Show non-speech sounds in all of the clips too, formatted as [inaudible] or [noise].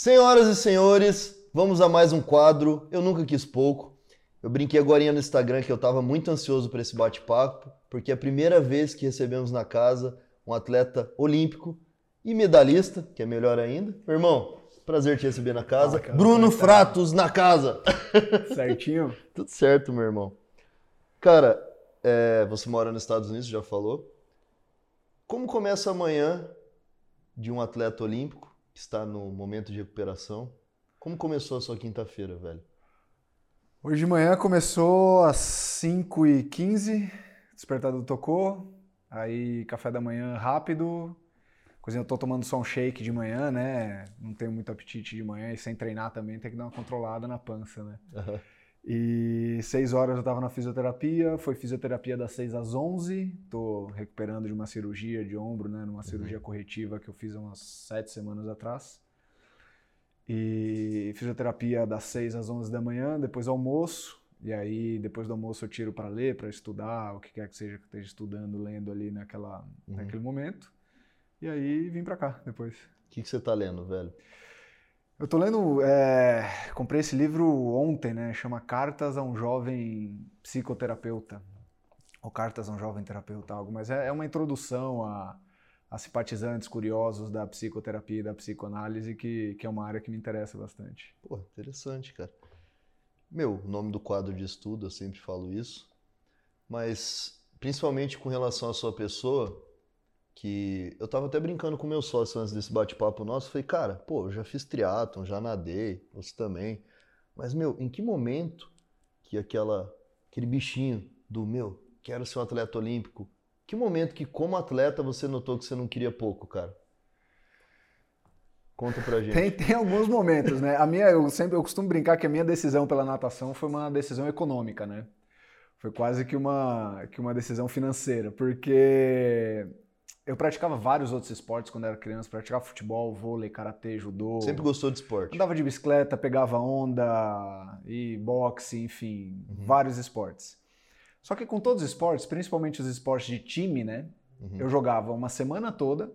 Senhoras e senhores, vamos a mais um quadro. Eu nunca quis pouco. Eu brinquei agora no Instagram que eu estava muito ansioso para esse bate-papo, porque é a primeira vez que recebemos na casa um atleta olímpico e medalhista, que é melhor ainda. Meu irmão, prazer te receber na casa. Ah, cara, Bruno Fratos na casa. [laughs] Certinho? Tudo certo, meu irmão. Cara, é, você mora nos Estados Unidos, já falou. Como começa amanhã de um atleta olímpico que está no momento de recuperação? Como começou a sua quinta-feira, velho? Hoje de manhã começou às 5h15, despertador tocou, aí café da manhã rápido, coisinha, eu tô tomando só um shake de manhã, né? Não tenho muito apetite de manhã e sem treinar também tem que dar uma controlada na pança, né? Uhum. E seis horas eu estava na fisioterapia, foi fisioterapia das 6 às 11, tô recuperando de uma cirurgia de ombro, né? Numa cirurgia uhum. corretiva que eu fiz há umas sete semanas atrás. E fisioterapia das 6 às 11 da manhã, depois almoço. E aí, depois do almoço, eu tiro para ler, para estudar, o que quer que seja que esteja estudando, lendo ali naquela, uhum. naquele momento. E aí, vim para cá depois. O que, que você está lendo, velho? Eu tô lendo. É, comprei esse livro ontem, né? Chama Cartas a um Jovem Psicoterapeuta. Ou Cartas a um Jovem Terapeuta, algo. Mas é, é uma introdução a a simpatizantes curiosos da psicoterapia e da psicoanálise, que, que é uma área que me interessa bastante. Pô, interessante, cara. Meu, nome do quadro de estudo, eu sempre falo isso, mas principalmente com relação à sua pessoa, que eu tava até brincando com meu sócio antes desse bate-papo nosso, falei, cara, pô, eu já fiz triatlon, já nadei, você também, mas, meu, em que momento que aquela, aquele bichinho do, meu, quero ser um atleta olímpico, que momento que, como atleta, você notou que você não queria pouco, cara? Conta pra gente. Tem, tem alguns momentos, né? A minha, eu sempre eu costumo brincar que a minha decisão pela natação foi uma decisão econômica, né? Foi quase que uma, que uma decisão financeira, porque eu praticava vários outros esportes quando era criança, praticava futebol, vôlei, karatê, judô. Sempre gostou de esporte? Andava de bicicleta, pegava onda e boxe, enfim, uhum. vários esportes. Só que com todos os esportes, principalmente os esportes de time, né? Uhum. Eu jogava uma semana toda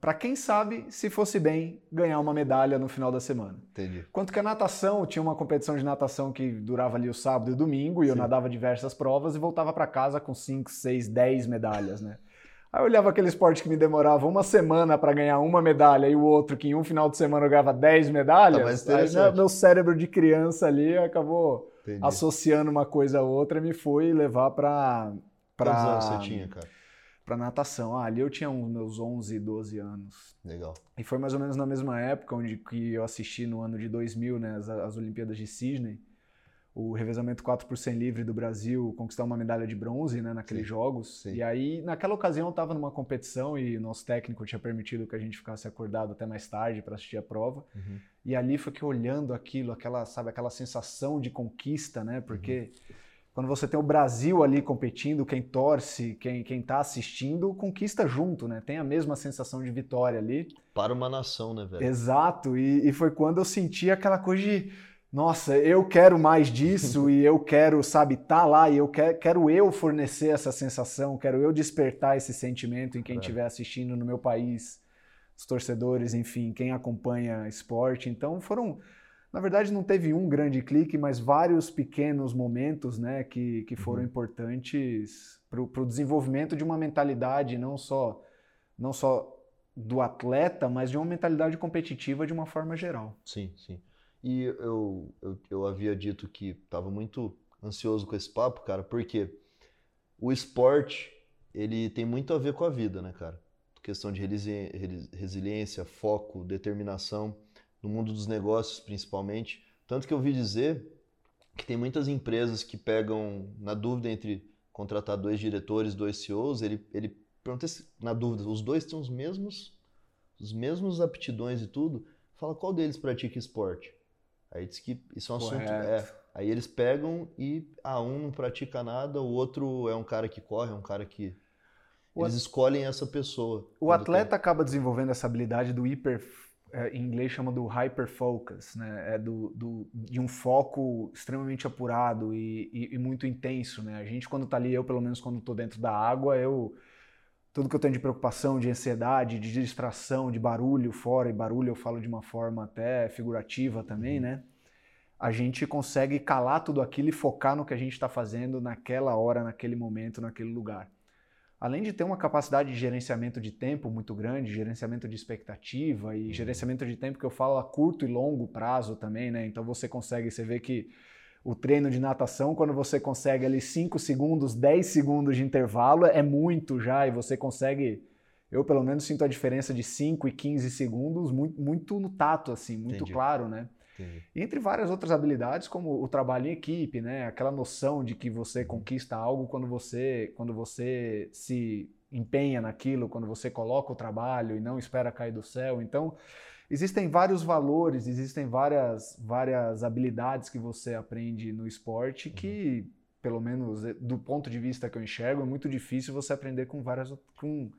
para quem sabe, se fosse bem, ganhar uma medalha no final da semana. Entendi. Quanto que a natação, tinha uma competição de natação que durava ali o sábado e o domingo, e Sim. eu nadava diversas provas e voltava para casa com 5, 6, 10 medalhas, né? Aí eu olhava aquele esporte que me demorava uma semana para ganhar uma medalha e o outro que em um final de semana eu ganhava 10 medalhas. Tá aí meu cérebro de criança ali acabou Entendi. associando uma coisa a outra, me foi levar para. Quantos anos você tinha, cara? Para natação. Ah, ali eu tinha uns meus 11, 12 anos. Legal. E foi mais ou menos na mesma época onde que eu assisti no ano de 2000, né, as, as Olimpíadas de Sydney o revezamento 4 por 100 livre do Brasil conquistar uma medalha de bronze né, naqueles sim, jogos. Sim. E aí, naquela ocasião, eu estava numa competição e nosso técnico tinha permitido que a gente ficasse acordado até mais tarde para assistir a prova. Uhum. E ali foi que olhando aquilo, aquela, sabe, aquela sensação de conquista, né? Porque uhum. quando você tem o Brasil ali competindo, quem torce, quem quem está assistindo, conquista junto, né? Tem a mesma sensação de vitória ali. Para uma nação, né, velho? Exato. E, e foi quando eu senti aquela coisa de nossa, eu quero mais disso e eu quero, sabe, estar tá lá e eu quero, quero eu fornecer essa sensação, quero eu despertar esse sentimento em quem estiver é. assistindo no meu país, os torcedores, enfim, quem acompanha esporte. Então foram, na verdade não teve um grande clique, mas vários pequenos momentos, né, que, que foram uhum. importantes para o desenvolvimento de uma mentalidade não só, não só do atleta, mas de uma mentalidade competitiva de uma forma geral. Sim, sim. E eu, eu, eu havia dito que estava muito ansioso com esse papo, cara, porque o esporte, ele tem muito a ver com a vida, né, cara? Questão de resiliência, foco, determinação, no mundo dos negócios principalmente. Tanto que eu ouvi dizer que tem muitas empresas que pegam, na dúvida entre contratar dois diretores, dois CEOs, ele, ele pergunta na dúvida, os dois têm os mesmos, os mesmos aptidões e tudo, fala qual deles pratica esporte. Aí diz que isso é um Correto. assunto. É, aí eles pegam e ah, um não pratica nada, o outro é um cara que corre, é um cara que. O eles escolhem essa pessoa. O atleta tem... acaba desenvolvendo essa habilidade do hiper. É, em inglês chama do hyperfocus, né? É do, do, de um foco extremamente apurado e, e, e muito intenso, né? A gente quando está ali, eu pelo menos quando estou dentro da água, eu tudo que eu tenho de preocupação, de ansiedade, de distração, de barulho fora, e barulho eu falo de uma forma até figurativa também, uhum. né? A gente consegue calar tudo aquilo e focar no que a gente está fazendo naquela hora, naquele momento, naquele lugar. Além de ter uma capacidade de gerenciamento de tempo muito grande, gerenciamento de expectativa e uhum. gerenciamento de tempo que eu falo a curto e longo prazo também, né? Então você consegue, você vê que o treino de natação, quando você consegue ali 5 segundos, 10 segundos de intervalo, é muito já, e você consegue. Eu, pelo menos, sinto a diferença de 5 e 15 segundos muito, muito no tato, assim, muito Entendi. claro, né? Entendi. Entre várias outras habilidades, como o trabalho em equipe, né? Aquela noção de que você uhum. conquista algo quando você, quando você se empenha naquilo, quando você coloca o trabalho e não espera cair do céu. Então, Existem vários valores, existem várias, várias habilidades que você aprende no esporte que, uhum. pelo menos eh, do ponto de vista que eu enxergo, é muito difícil você aprender com várias com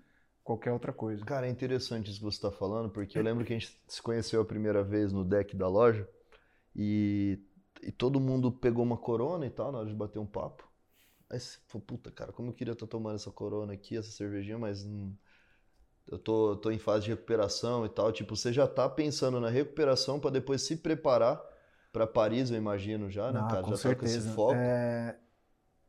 qualquer outra coisa. Cara, é interessante isso que você está falando, porque eu lembro que a gente se conheceu a primeira vez no deck da loja e, e todo mundo pegou uma corona e tal na hora de bater um papo. Aí você falou, puta, cara, como eu queria estar tomando essa corona aqui, essa cervejinha, mas não eu tô, tô em fase de recuperação e tal. Tipo, você já tá pensando na recuperação para depois se preparar para Paris, eu imagino já, né, ah, cara? Com já certeza. tá com esse foco. É...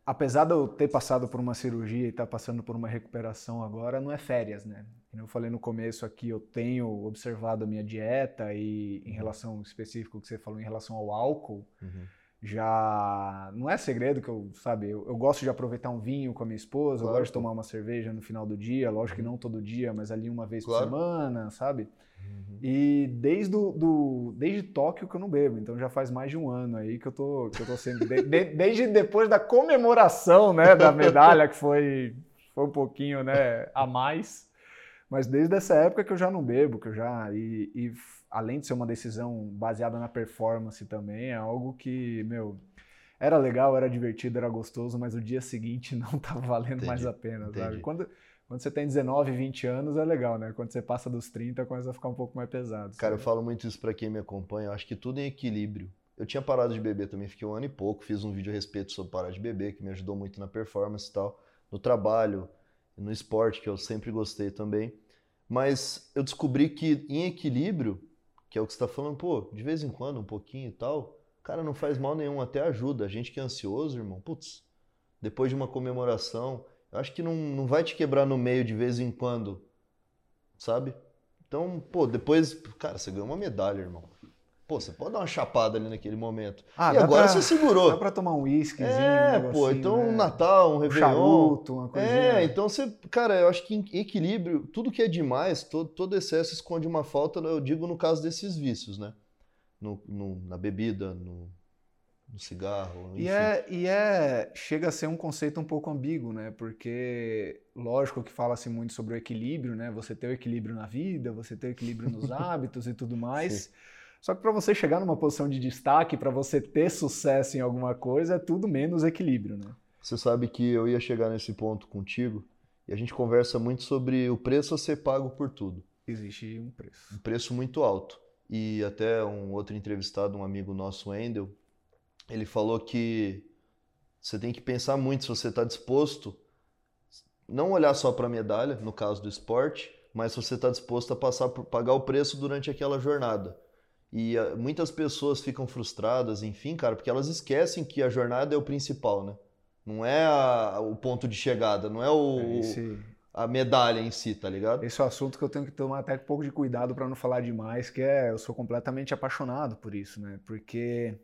Apesar de eu ter passado por uma cirurgia e estar tá passando por uma recuperação agora, não é férias, né? Como eu falei no começo aqui, eu tenho observado a minha dieta e em uhum. relação específico que você falou em relação ao álcool, uhum já não é segredo que eu, sabe, eu, eu, gosto de aproveitar um vinho com a minha esposa, claro. eu gosto de tomar uma cerveja no final do dia, lógico que uhum. não todo dia, mas ali uma vez claro. por semana, sabe? Uhum. E desde, do, do, desde Tóquio que eu não bebo, então já faz mais de um ano aí que eu tô, que eu tô sendo, de, de, desde depois da comemoração, né, da medalha, que foi, foi um pouquinho, né, a mais, mas desde essa época que eu já não bebo, que eu já, e, e além de ser uma decisão baseada na performance também, é algo que, meu, era legal, era divertido, era gostoso, mas o dia seguinte [laughs] não estava valendo entendi, mais a pena, entendi. sabe? Quando, quando você tem 19, 20 anos é legal, né? Quando você passa dos 30, começa a ficar um pouco mais pesado. Cara, eu falo muito isso para quem me acompanha, eu acho que tudo em equilíbrio. Eu tinha parado de beber também, fiquei um ano e pouco, fiz um vídeo a respeito sobre parar de beber, que me ajudou muito na performance e tal, no trabalho, no esporte, que eu sempre gostei também. Mas eu descobri que em equilíbrio que é o que você está falando, pô, de vez em quando, um pouquinho e tal, cara, não faz mal nenhum, até ajuda. A gente que é ansioso, irmão, putz, depois de uma comemoração, eu acho que não, não vai te quebrar no meio de vez em quando, sabe? Então, pô, depois, cara, você ganhou uma medalha, irmão. Pô, você pode dar uma chapada ali naquele momento. Ah, e agora pra, você segurou. Dá pra tomar um uísquezinho. É, um pô, então né? um Natal, um Réveillon. Um charuto, uma coisinha. É, então você, cara, eu acho que em equilíbrio, tudo que é demais, todo, todo excesso esconde uma falta, eu digo no caso desses vícios, né? No, no na bebida, no, no cigarro. Enfim. E é, e é. Chega a ser um conceito um pouco ambíguo, né? Porque, lógico que fala-se muito sobre o equilíbrio, né? Você ter o equilíbrio na vida, você ter o equilíbrio nos [laughs] hábitos e tudo mais. Sim. Só que para você chegar numa posição de destaque, para você ter sucesso em alguma coisa, é tudo menos equilíbrio, né? Você sabe que eu ia chegar nesse ponto contigo e a gente conversa muito sobre o preço a ser pago por tudo. Existe um preço. Um preço muito alto. E até um outro entrevistado, um amigo nosso, Wendel, ele falou que você tem que pensar muito se você está disposto, não olhar só para a medalha, no caso do esporte, mas se você está disposto a passar por pagar o preço durante aquela jornada. E uh, muitas pessoas ficam frustradas, enfim, cara, porque elas esquecem que a jornada é o principal, né? Não é a, o ponto de chegada, não é o, é esse, a medalha em si, tá ligado? Esse é um assunto que eu tenho que tomar até um pouco de cuidado para não falar demais, que é eu sou completamente apaixonado por isso, né? Porque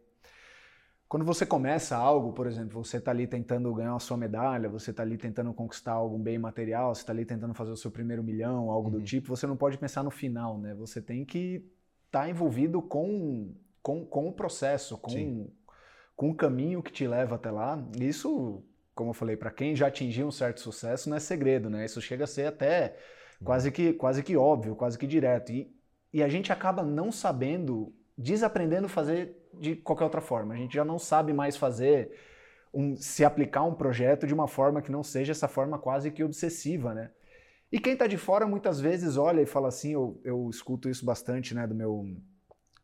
quando você começa algo, por exemplo, você está ali tentando ganhar a sua medalha, você está ali tentando conquistar algum bem material, você está ali tentando fazer o seu primeiro milhão, algo uhum. do tipo, você não pode pensar no final, né? Você tem que está envolvido com, com, com o processo, com, com o caminho que te leva até lá. Isso, como eu falei, para quem já atingiu um certo sucesso, não é segredo, né? Isso chega a ser até quase que, quase que óbvio, quase que direto. E, e a gente acaba não sabendo, desaprendendo a fazer de qualquer outra forma. A gente já não sabe mais fazer, um, se aplicar um projeto de uma forma que não seja essa forma quase que obsessiva, né? E quem está de fora muitas vezes olha e fala assim, eu, eu escuto isso bastante né, do meu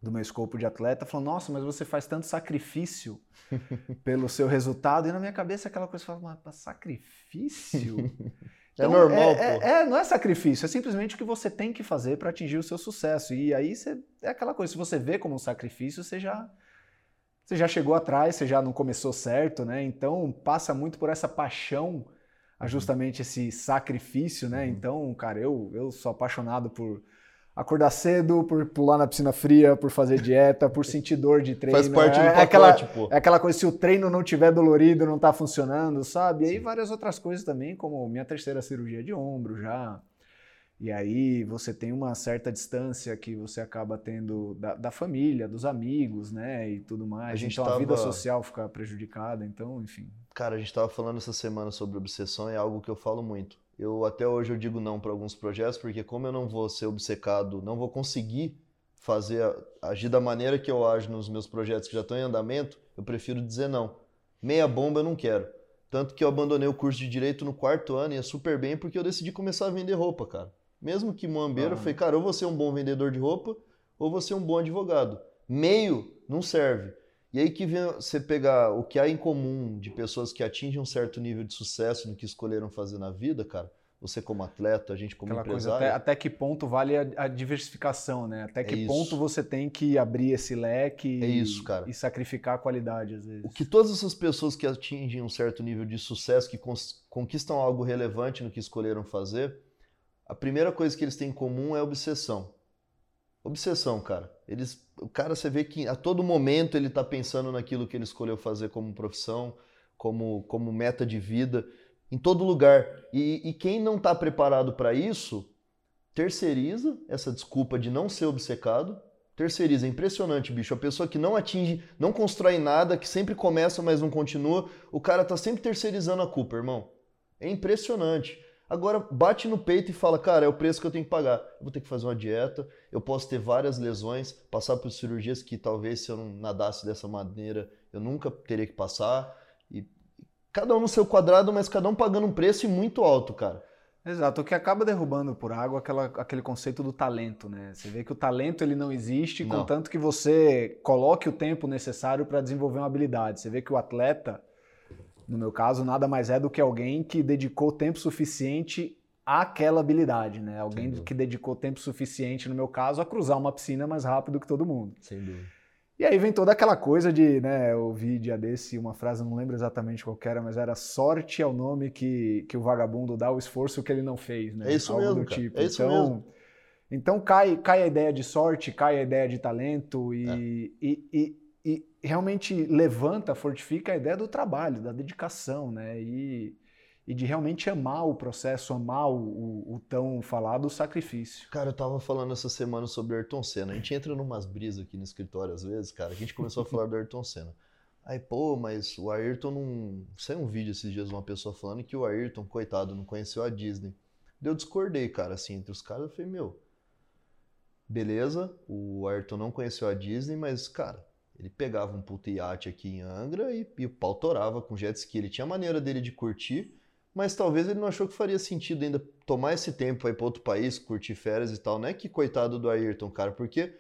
do meu escopo de atleta, falando, nossa, mas você faz tanto sacrifício [laughs] pelo seu resultado, e na minha cabeça aquela coisa fala, mas sacrifício? [laughs] é então, normal, é, pô. É, é, não é sacrifício, é simplesmente o que você tem que fazer para atingir o seu sucesso. E aí você, é aquela coisa, se você vê como um sacrifício, você já, você já chegou atrás, você já não começou certo, né? Então passa muito por essa paixão a justamente esse sacrifício, né? Uhum. Então, cara, eu, eu sou apaixonado por acordar cedo, por pular na piscina fria, por fazer dieta, por [laughs] sentir dor de treino. Faz parte do é, pacote, é aquela, pô. É aquela coisa, se o treino não tiver dolorido, não tá funcionando, sabe? E aí várias outras coisas também, como minha terceira cirurgia de ombro já. E aí você tem uma certa distância que você acaba tendo da, da família, dos amigos, né? E tudo mais. A gente então tava... a vida social fica prejudicada, então, enfim. Cara, a gente estava falando essa semana sobre obsessão, é algo que eu falo muito eu até hoje eu digo não para alguns projetos, porque como eu não vou ser obcecado, não vou conseguir fazer, agir da maneira que eu ajo nos meus projetos que já estão em andamento, eu prefiro dizer não. Meia bomba eu não quero. Tanto que eu abandonei o curso de Direito no quarto ano e é super bem porque eu decidi começar a vender roupa, cara. Mesmo que moambeiro, ah. eu falei, cara, ou vou ser um bom vendedor de roupa, ou vou ser um bom advogado. Meio não serve. E aí que vem você pegar o que há em comum de pessoas que atingem um certo nível de sucesso no que escolheram fazer na vida, cara. Você como atleta, a gente como Aquela empresário. Coisa, até, até, que ponto vale a, a diversificação, né? Até que é ponto você tem que abrir esse leque é isso, cara. e sacrificar a qualidade, às vezes. O que todas essas pessoas que atingem um certo nível de sucesso, que conquistam algo relevante no que escolheram fazer, a primeira coisa que eles têm em comum é obsessão. Obsessão, cara. Eles, o cara, você vê que a todo momento ele está pensando naquilo que ele escolheu fazer como profissão, como, como meta de vida, em todo lugar. E, e quem não está preparado para isso, terceiriza essa desculpa de não ser obcecado. Terceiriza, é impressionante, bicho. A pessoa que não atinge, não constrói nada, que sempre começa, mas não continua, o cara tá sempre terceirizando a culpa, irmão. É impressionante. Agora bate no peito e fala, cara, é o preço que eu tenho que pagar. Eu vou ter que fazer uma dieta, eu posso ter várias lesões, passar por cirurgias que talvez se eu não nadasse dessa maneira eu nunca teria que passar. E cada um no seu quadrado, mas cada um pagando um preço muito alto, cara. Exato, o que acaba derrubando por água aquela, aquele conceito do talento, né? Você vê que o talento ele não existe, não. contanto que você coloque o tempo necessário para desenvolver uma habilidade. Você vê que o atleta, no meu caso, nada mais é do que alguém que dedicou tempo suficiente àquela habilidade, né? Alguém que dedicou tempo suficiente, no meu caso, a cruzar uma piscina mais rápido que todo mundo. Sem dúvida. E aí vem toda aquela coisa de, né, eu vi dia desse uma frase, não lembro exatamente qual era, mas era sorte é o nome que, que o vagabundo dá o esforço que ele não fez, né? É isso Algo mesmo, tipo. É isso então, mesmo. Então cai, cai a ideia de sorte, cai a ideia de talento e, é. e, e, e realmente levanta, fortifica a ideia do trabalho, da dedicação, né? E, e de realmente amar o processo, amar o, o, tão falado sacrifício. Cara, eu tava falando essa semana sobre Ayrton Senna. A gente entra numas brisas aqui no escritório às vezes, cara. A gente começou a falar do Ayrton Senna. Aí, pô, mas o Ayrton não. Saiu um vídeo esses dias de uma pessoa falando que o Ayrton, coitado, não conheceu a Disney. Eu discordei, cara, assim, entre os caras. Eu falei, meu, beleza, o Ayrton não conheceu a Disney, mas, cara, ele pegava um puto iate aqui em Angra e, e o pau torava com jet ski. Ele tinha a maneira dele de curtir, mas talvez ele não achou que faria sentido ainda tomar esse tempo ir para outro país, curtir férias e tal. Não é que coitado do Ayrton, cara, porque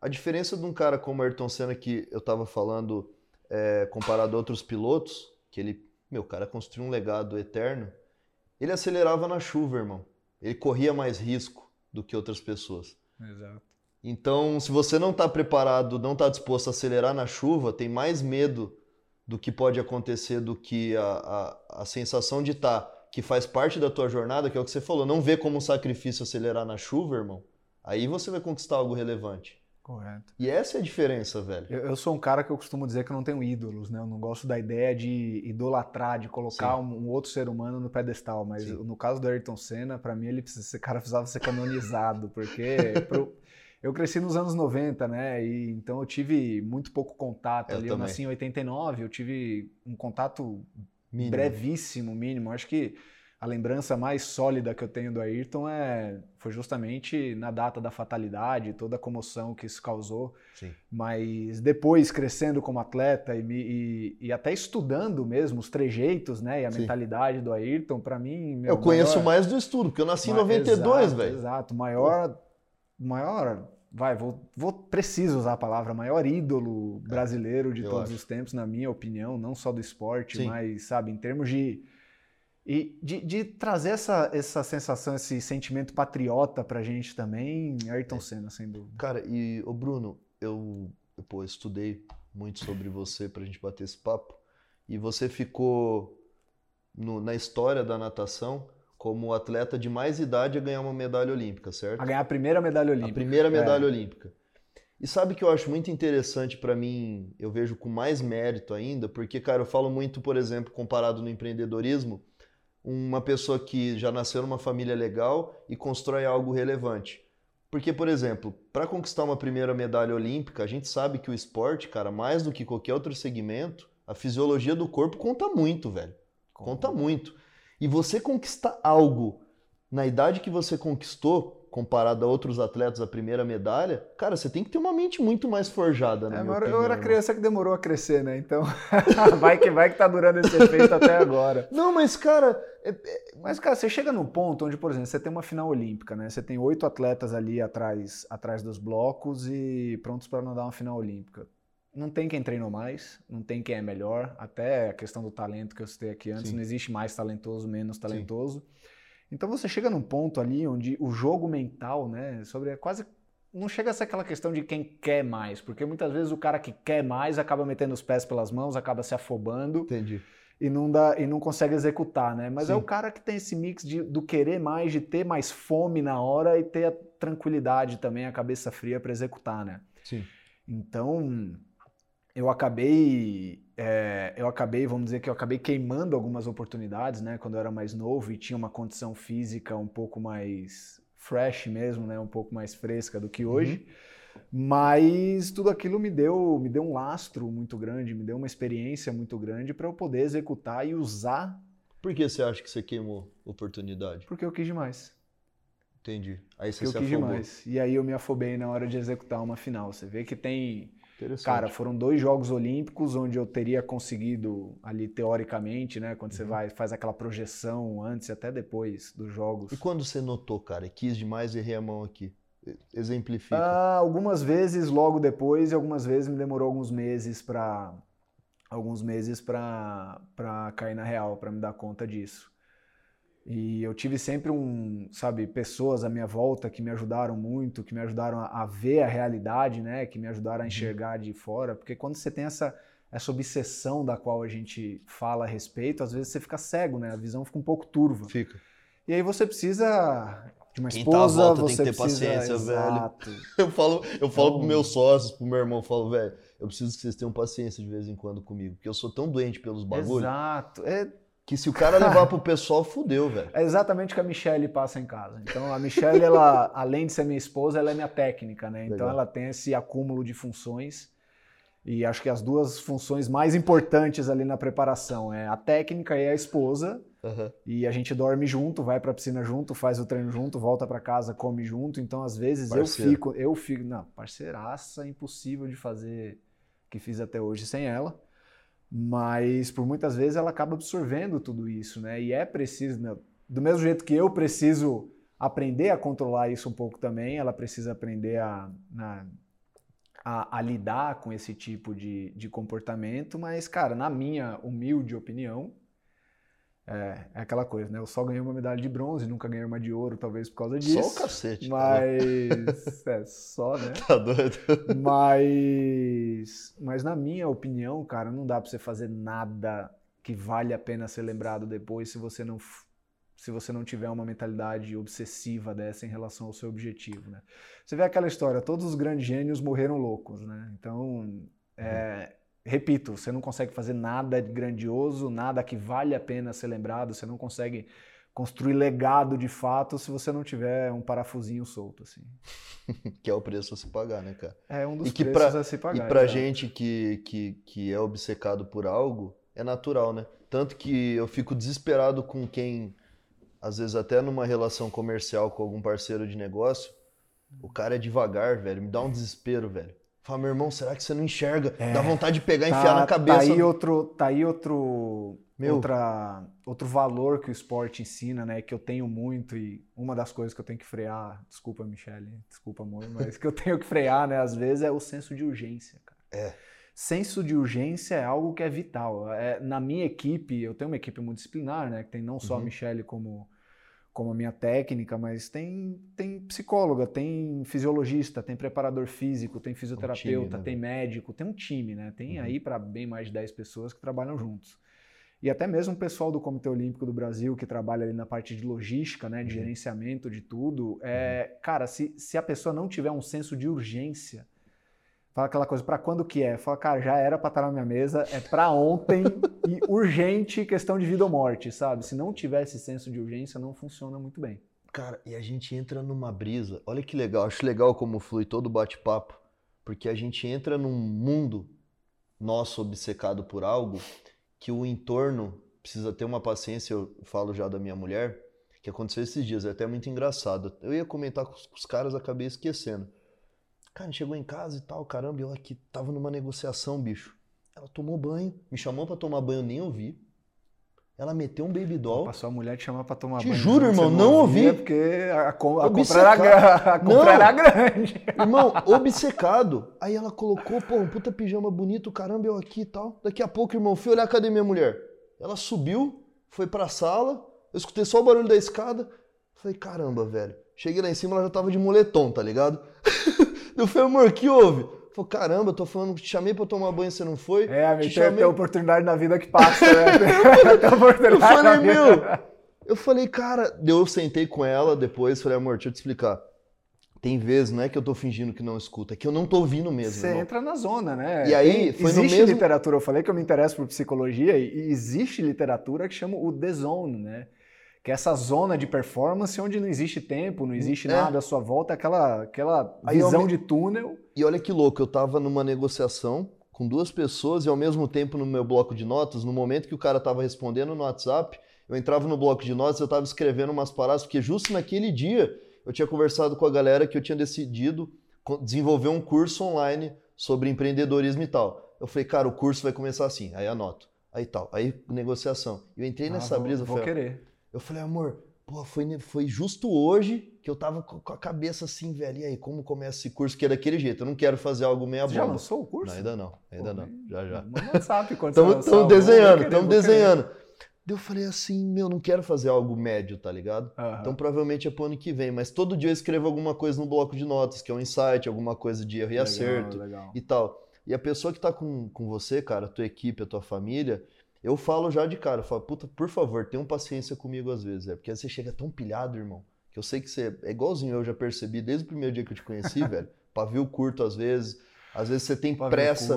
a diferença de um cara como Ayrton Senna, que eu tava falando, é, comparado a outros pilotos, que ele, meu, cara construiu um legado eterno, ele acelerava na chuva, irmão. Ele corria mais risco do que outras pessoas. Exato. Então, se você não está preparado, não está disposto a acelerar na chuva, tem mais medo do que pode acontecer do que a, a, a sensação de estar, tá, que faz parte da tua jornada, que é o que você falou, não vê como um sacrifício acelerar na chuva, irmão. Aí você vai conquistar algo relevante. Correto. E essa é a diferença, velho. Eu, eu, sou um cara que eu costumo dizer que eu não tenho ídolos, né? Eu não gosto da ideia de idolatrar, de colocar um, um, outro ser humano no pedestal. Mas Sim. no caso do Ayrton Senna, para mim, ele esse cara precisava ser canonizado, porque [laughs] pro, eu cresci nos anos 90, né? E então eu tive muito pouco contato eu ali. Também. Eu nasci em 89, eu tive um contato mínimo. brevíssimo, mínimo. Acho que a lembrança mais sólida que eu tenho do Ayrton é foi justamente na data da fatalidade, toda a comoção que isso causou. Sim. Mas depois crescendo como atleta e, e, e, até estudando mesmo os trejeitos, né, e a Sim. mentalidade do Ayrton, para mim, eu conheço maior... mais do estudo, porque eu nasci em 92, velho. Exato, maior maior, vai, vou, vou preciso usar a palavra, maior ídolo é, brasileiro de todos acho. os tempos, na minha opinião, não só do esporte, Sim. mas, sabe, em termos de, E de, de, trazer essa, essa sensação, esse sentimento patriota pra gente também, Ayrton Senna, sem dúvida. Cara, e o Bruno, eu, eu pô, estudei muito sobre você pra gente bater esse papo. E você ficou no, na história da natação como atleta de mais idade a ganhar uma medalha olímpica, certo? A ganhar a primeira medalha olímpica. A primeira medalha é. olímpica. E sabe que eu acho muito interessante para mim, eu vejo com mais mérito ainda, porque, cara, eu falo muito, por exemplo, comparado no empreendedorismo, uma pessoa que já nasceu numa família legal e constrói algo relevante. Porque, por exemplo, para conquistar uma primeira medalha olímpica, a gente sabe que o esporte, cara, mais do que qualquer outro segmento, a fisiologia do corpo conta muito, velho. Conta muito. E você conquistar algo na idade que você conquistou, comparado a outros atletas a primeira medalha, cara, você tem que ter uma mente muito mais forjada, né? É, eu era criança que demorou a crescer, né? Então, [laughs] vai que vai que tá durando esse efeito até agora. Não, mas cara, é, é... mas cara, você chega num ponto onde, por exemplo, você tem uma final olímpica, né? Você tem oito atletas ali atrás, atrás dos blocos e prontos para nadar uma final olímpica. Não tem quem treinou mais, não tem quem é melhor, até a questão do talento que eu citei aqui antes, Sim. não existe mais talentoso, menos talentoso. Sim. Então você chega num ponto ali onde o jogo mental, né, sobre é quase não chega a ser aquela questão de quem quer mais, porque muitas vezes o cara que quer mais acaba metendo os pés pelas mãos, acaba se afobando. Entendi. E não, dá, e não consegue executar, né? Mas é Sim. é o cara que tem esse mix de, do querer mais, de ter mais fome na hora e ter a tranquilidade também, a cabeça fria para executar, né? Sim. Então, eu acabei, é, eu acabei, vamos dizer que eu acabei queimando algumas oportunidades, né? Quando eu era mais novo e tinha uma condição física um pouco mais fresh mesmo, né? Um pouco mais fresca do que uhum. hoje. Uhum. Mas tudo aquilo me deu, me deu um lastro muito grande, me deu uma experiência muito grande para eu poder executar e usar. Por que você acha que você queimou oportunidade? Porque eu quis demais. Entendi. Aí você Porque se eu quis demais. E aí eu me afobei na hora de executar uma final. Você vê que tem Cara, foram dois Jogos Olímpicos onde eu teria conseguido ali teoricamente, né? Quando uhum. você vai faz aquela projeção antes e até depois dos Jogos. E quando você notou, cara, quis demais e errei a mão aqui? Exemplifica. Ah, algumas vezes logo depois e algumas vezes me demorou alguns meses para alguns meses para cair na real, para me dar conta disso. E eu tive sempre um, sabe, pessoas à minha volta que me ajudaram muito, que me ajudaram a, a ver a realidade, né, que me ajudaram a uhum. enxergar de fora, porque quando você tem essa essa obsessão da qual a gente fala a respeito, às vezes você fica cego, né? A visão fica um pouco turva. Fica. E aí você precisa de uma Quem esposa, tá volta você tem que ter precisa... paciência, Exato. velho. [laughs] Eu falo, eu falo então... pros meus sócios, pro meu irmão, eu falo, velho, eu preciso que vocês tenham paciência de vez em quando comigo, porque eu sou tão doente pelos bagulhos. Exato. É que se o cara levar [laughs] pro pessoal, fudeu, velho. É exatamente o que a Michelle passa em casa. Então, a Michelle, ela, [laughs] além de ser minha esposa, ela é minha técnica, né? Então, Legal. ela tem esse acúmulo de funções. E acho que as duas funções mais importantes ali na preparação é a técnica e a esposa. Uhum. E a gente dorme junto, vai pra piscina junto, faz o treino junto, volta para casa, come junto. Então, às vezes, Parceiro. eu fico, eu fico. Não, parceiraça, impossível de fazer que fiz até hoje sem ela mas por muitas vezes ela acaba absorvendo tudo isso, né? E é preciso, né? do mesmo jeito que eu preciso aprender a controlar isso um pouco também, ela precisa aprender a, a, a, lidar com esse tipo de, de comportamento, mas, cara, na minha humilde opinião, é, é, aquela coisa, né? Eu só ganhei uma medalha de bronze, nunca ganhei uma de ouro, talvez por causa disso. Só o cacete. Mas. é, só, né? [laughs] Tá doido. Mas. Mas na minha opinião, cara, não dá pra você fazer nada que vale a pena ser lembrado depois se você não. Se você não tiver uma mentalidade obsessiva dessa em relação ao seu objetivo, né? Você vê aquela história, todos os grandes gênios morreram loucos, né? Então, é, repito, você não consegue fazer nada de grandioso, nada que vale a pena ser lembrado, você não consegue construir legado de fato se você não tiver um parafusinho solto, assim. [laughs] que é o preço a se pagar, né, cara? É um dos preços pra, a se pagar. E pra exatamente. gente que, que, que é obcecado por algo, é natural, né? Tanto que eu fico desesperado com quem, às vezes até numa relação comercial com algum parceiro de negócio, o cara é devagar, velho, me dá um desespero, velho. Fala, meu irmão, será que você não enxerga? É, Dá vontade de pegar e tá, enfiar na cabeça. Tá aí outro, tá aí outro, meu. Outra, outro valor que o esporte ensina, né? Que eu tenho muito e uma das coisas que eu tenho que frear, desculpa, Michele, desculpa, amor, [laughs] mas que eu tenho que frear, né? Às vezes é o senso de urgência, cara. É. senso de urgência é algo que é vital. É, na minha equipe, eu tenho uma equipe multidisciplinar, né? Que tem não só uhum. a Michelle como, como a minha técnica, mas tem, tem psicóloga, tem fisiologista, tem preparador físico, tem fisioterapeuta, um time, né? tem médico, tem um time, né? Tem uhum. aí para bem mais de 10 pessoas que trabalham juntos. E até mesmo o pessoal do Comitê Olímpico do Brasil, que trabalha ali na parte de logística, né, de uhum. gerenciamento de tudo, é, uhum. cara, se, se a pessoa não tiver um senso de urgência, Fala aquela coisa, para quando que é? Fala, cara, já era para estar na minha mesa, é para ontem e urgente, questão de vida ou morte, sabe? Se não tiver esse senso de urgência, não funciona muito bem. Cara, e a gente entra numa brisa. Olha que legal, acho legal como flui todo o bate-papo, porque a gente entra num mundo nosso obcecado por algo que o entorno precisa ter uma paciência. Eu falo já da minha mulher, que aconteceu esses dias, é até muito engraçado. Eu ia comentar com os caras, acabei esquecendo. Cara, chegou em casa e tal, caramba, eu aqui tava numa negociação, bicho. Ela tomou banho, me chamou para tomar banho, nem ouvi. Ela meteu um baby doll. Passou a mulher te chamar pra tomar te banho. Te juro, irmão, não, ouvi. Porque a, a, a compra, era, a compra não, era [laughs] grande. Irmão, obcecado. Aí ela colocou, pô, um puta pijama bonito, caramba, eu aqui e tal. Daqui a pouco, irmão, fui olhar cadê minha mulher. Ela subiu, foi pra sala, eu escutei só o barulho da escada. Falei, caramba, velho. Cheguei lá em cima, ela já tava de moletom, tá ligado? [laughs] Eu falei, amor, que houve? Falei, caramba, eu tô falando, te chamei pra tomar banho, você não foi? É, a gente chamei... tem oportunidade na vida que passa, né? [laughs] eu falei, meu. Eu falei, cara, eu sentei com ela depois, falei, amor, deixa eu te explicar. Tem vezes, não é que eu tô fingindo que não escuta, é que eu não tô ouvindo mesmo. Você irmão. entra na zona, né? E aí, foi existe no mesmo... literatura, eu falei que eu me interesso por psicologia, e existe literatura que chama o The Zone, né? Que é essa zona de performance onde não existe tempo, não existe é. nada à sua volta, aquela, aquela visão me... de túnel. E olha que louco, eu estava numa negociação com duas pessoas e ao mesmo tempo no meu bloco de notas, no momento que o cara estava respondendo no WhatsApp, eu entrava no bloco de notas, eu estava escrevendo umas paradas, porque justo naquele dia eu tinha conversado com a galera que eu tinha decidido desenvolver um curso online sobre empreendedorismo e tal. Eu falei, cara, o curso vai começar assim, aí anoto, aí tal, aí negociação. Eu entrei ah, nessa vou, brisa, vou falei, querer. Eu falei, amor, pô, foi, foi justo hoje que eu tava com a cabeça assim, velho, e aí, como começa esse curso? Que é daquele jeito, eu não quero fazer algo meia bomba. Já lançou o curso? Não, ainda não, ainda pô, não, já já. Manda WhatsApp quando [laughs] Estamos desenhando, estamos desenhando. Daí eu falei assim, meu, não quero fazer algo médio, tá ligado? Uhum. Então provavelmente é pro ano que vem, mas todo dia eu escrevo alguma coisa no bloco de notas, que é um insight, alguma coisa de erro e legal, acerto legal. e tal. E a pessoa que tá com, com você, cara, a tua equipe, a tua família, eu falo já de cara, eu falo, puta, por favor, tenham paciência comigo às vezes, é porque você chega tão pilhado, irmão, que eu sei que você é igualzinho eu já percebi desde o primeiro dia que eu te conheci, [laughs] velho. Pavio curto às vezes, às vezes você tem pressa,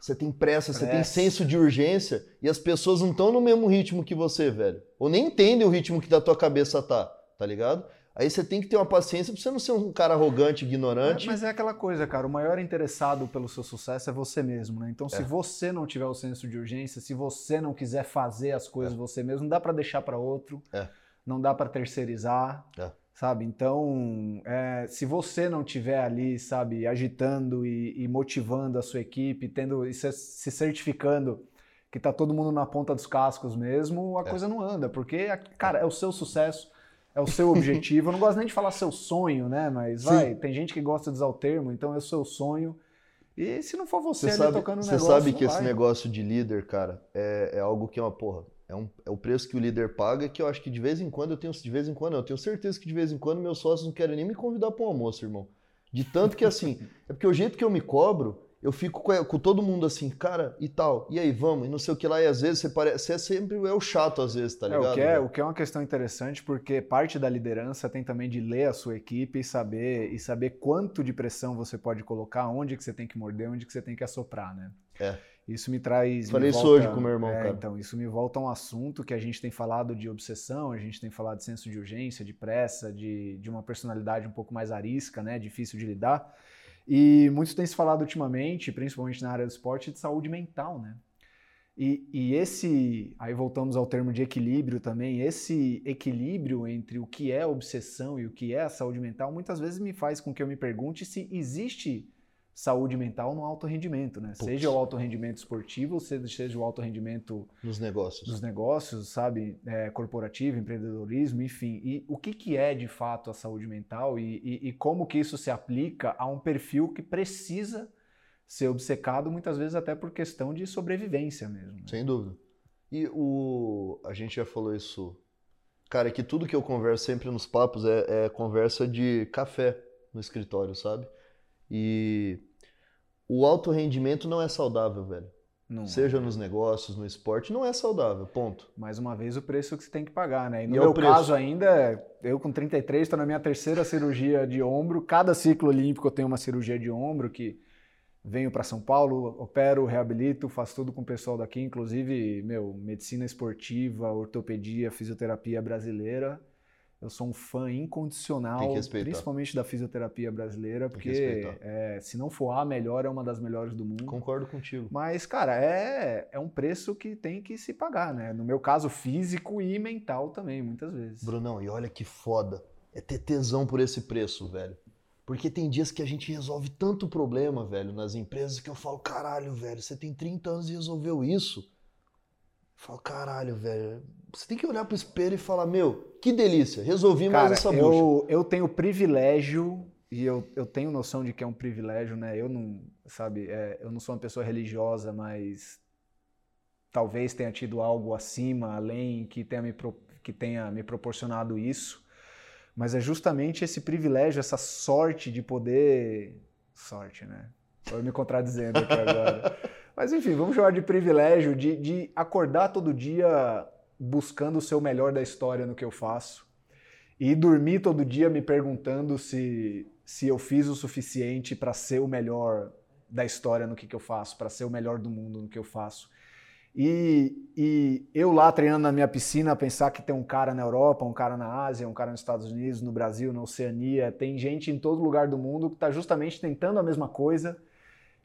você tem pressa, pressa, você tem senso de urgência e as pessoas não estão no mesmo ritmo que você, velho. Ou nem entendem o ritmo que da tua cabeça tá, tá ligado? Aí você tem que ter uma paciência pra você não ser um cara arrogante, ignorante. É, mas é aquela coisa, cara, o maior interessado pelo seu sucesso é você mesmo, né? Então, se é. você não tiver o senso de urgência, se você não quiser fazer as coisas é. você mesmo, não dá para deixar para outro, é. não dá para terceirizar, é. sabe? Então, se você não tiver ali, sabe, agitando e, e motivando a sua equipe, tendo e se, se certificando que tá todo mundo na ponta dos cascos mesmo, a coisa não anda, porque, cara, é o seu sucesso é o seu [laughs] objetivo. Eu não gosto nem de falar seu sonho, né? Mas vai, tem gente que gosta de usar o termo, então é o seu sonho. E se não for você, você sabe, tocando um Você sabe que vai. esse negócio de líder, cara, é, é algo que é uma porra. É, um, é o preço que o líder paga que eu acho que de vez em quando eu tenho. De vez em quando, eu tenho certeza que de vez em quando meus sócios não querem nem me convidar para um almoço, irmão. De tanto que assim. [laughs] é porque o jeito que eu me cobro eu fico com, com, todo mundo assim, cara, e tal, e aí, vamos, e não sei o que lá, e às vezes você parece, você é sempre é o chato às vezes, tá ligado? É, o, que é, o que é uma questão interessante, porque parte da liderança tem também de ler a sua equipe e saber, e saber quanto de pressão você pode colocar, onde que você tem que morder, onde que você tem que assoprar, né? É. Isso me traz. Falei me isso hoje com meu irmão, é, cara. Então, isso me volta a um assunto que a gente tem falado de obsessão, a gente tem falado de senso de urgência, de pressa, de, de uma personalidade um pouco mais arisca, né? Difícil de lidar. E muito tem se falado ultimamente, principalmente na área do esporte, de saúde mental, né? E, e, esse, aí voltamos ao termo de equilíbrio também, esse equilíbrio entre o que é obsessão e o que é a saúde mental, muitas vezes me faz com que eu me pergunte se existe saúde mental no alto rendimento, né? Seja o alto rendimento esportivo, seja o alto rendimento nos negócios, nos negócios, sabe, é, corporativo, empreendedorismo, enfim. E o que, que é de fato a saúde mental e, e, e como que isso se aplica a um perfil que precisa ser obcecado, muitas vezes até por questão de sobrevivência mesmo. Né? Sem dúvida. E o. A gente já falou isso. Cara, é que tudo que eu converso sempre nos papos é, é conversa de café no escritório, sabe? E o alto rendimento não é saudável, velho. Não. Seja nos negócios, no esporte, não é saudável, ponto. Mais uma vez, o preço que você tem que pagar, né? E no e é meu caso ainda, eu com 33 estou na minha terceira cirurgia de ombro. Cada ciclo olímpico eu tenho uma cirurgia de ombro que venho para São Paulo, opero, reabilito, faço tudo com o pessoal daqui, inclusive, meu, medicina esportiva, ortopedia, fisioterapia brasileira. Eu sou um fã incondicional, principalmente da fisioterapia brasileira, porque é, se não for a melhor, é uma das melhores do mundo. Concordo contigo. Mas, cara, é, é um preço que tem que se pagar, né? No meu caso, físico e mental também, muitas vezes. Brunão, e olha que foda. É ter tesão por esse preço, velho. Porque tem dias que a gente resolve tanto problema, velho, nas empresas que eu falo, caralho, velho, você tem 30 anos e resolveu isso. Eu falo, caralho, velho. Você tem que olhar pro espelho e falar, meu, que delícia, resolvi Cara, mais essa bucha. Eu, eu tenho privilégio, e eu, eu tenho noção de que é um privilégio, né? Eu não, sabe, é, eu não sou uma pessoa religiosa, mas talvez tenha tido algo acima, além, que tenha me, que tenha me proporcionado isso mas é justamente esse privilégio, essa sorte de poder. Sorte, né? Estou me contradizendo aqui agora. [laughs] Mas enfim, vamos chamar de privilégio de, de acordar todo dia buscando o seu melhor da história no que eu faço e dormir todo dia me perguntando se, se eu fiz o suficiente para ser o melhor da história no que, que eu faço, para ser o melhor do mundo no que eu faço. E, e, eu lá treinando na minha piscina, pensar que tem um cara na Europa, um cara na Ásia, um cara nos Estados Unidos, no Brasil, na Oceania, tem gente em todo lugar do mundo que está justamente tentando a mesma coisa.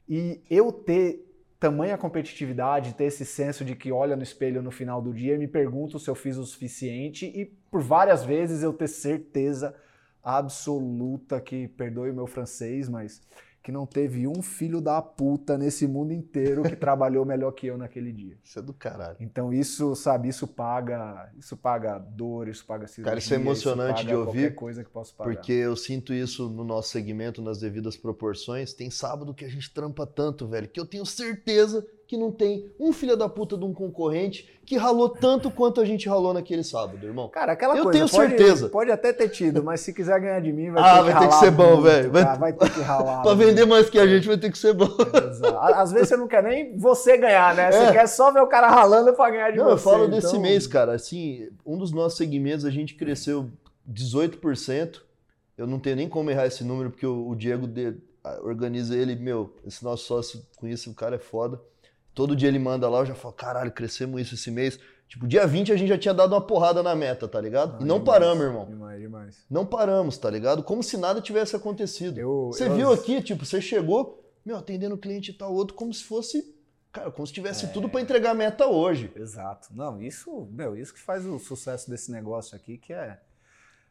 E eu ter tamanha competitividade, ter esse senso de que olha no espelho no final do dia e me pergunto se eu fiz o suficiente e por várias vezes eu ter certeza absoluta que, perdoe o meu francês, mas que não teve um filho da puta nesse mundo inteiro que [laughs] trabalhou melhor que eu naquele dia. Isso é do caralho. Então isso, sabe, isso paga, isso paga dor, isso paga cirurgia, Cara, isso é emocionante isso de ouvir. coisa que posso pagar. Porque eu sinto isso no nosso segmento nas devidas proporções. Tem sábado que a gente trampa tanto, velho, que eu tenho certeza que não tem um filho da puta de um concorrente que ralou tanto quanto a gente ralou naquele sábado, irmão. Cara, aquela eu coisa. Eu tenho pode, certeza. Pode até ter tido, mas se quiser ganhar de mim, vai ah, ter vai que ter que ser bom, velho. Vai... vai... ter que ralar. pra vender mais que a gente, vai ter que ser bom. Exato. Às vezes você não quer nem você ganhar, né? Você é. quer só ver o cara ralando pra ganhar de não, você. Eu falo então... desse mês, cara. Assim, um dos nossos segmentos a gente cresceu 18%. Eu não tenho nem como errar esse número, porque o, Diego de, organiza ele, meu, esse nosso sócio isso, o cara é foda. Todo dia ele manda lá, eu já falo, caralho, crescemos isso esse mês. Tipo, dia 20 a gente já tinha dado uma porrada na meta, tá ligado? Ah, e não demais, paramos, irmão. Demais, demais. Não paramos, tá ligado? Como se nada tivesse acontecido. Eu, você eu... viu aqui, tipo, você chegou, meu, atendendo o cliente e tal, outro, como se fosse, cara, como se tivesse é... tudo para entregar a meta hoje. Exato. Não, isso, meu, isso que faz o sucesso desse negócio aqui, que é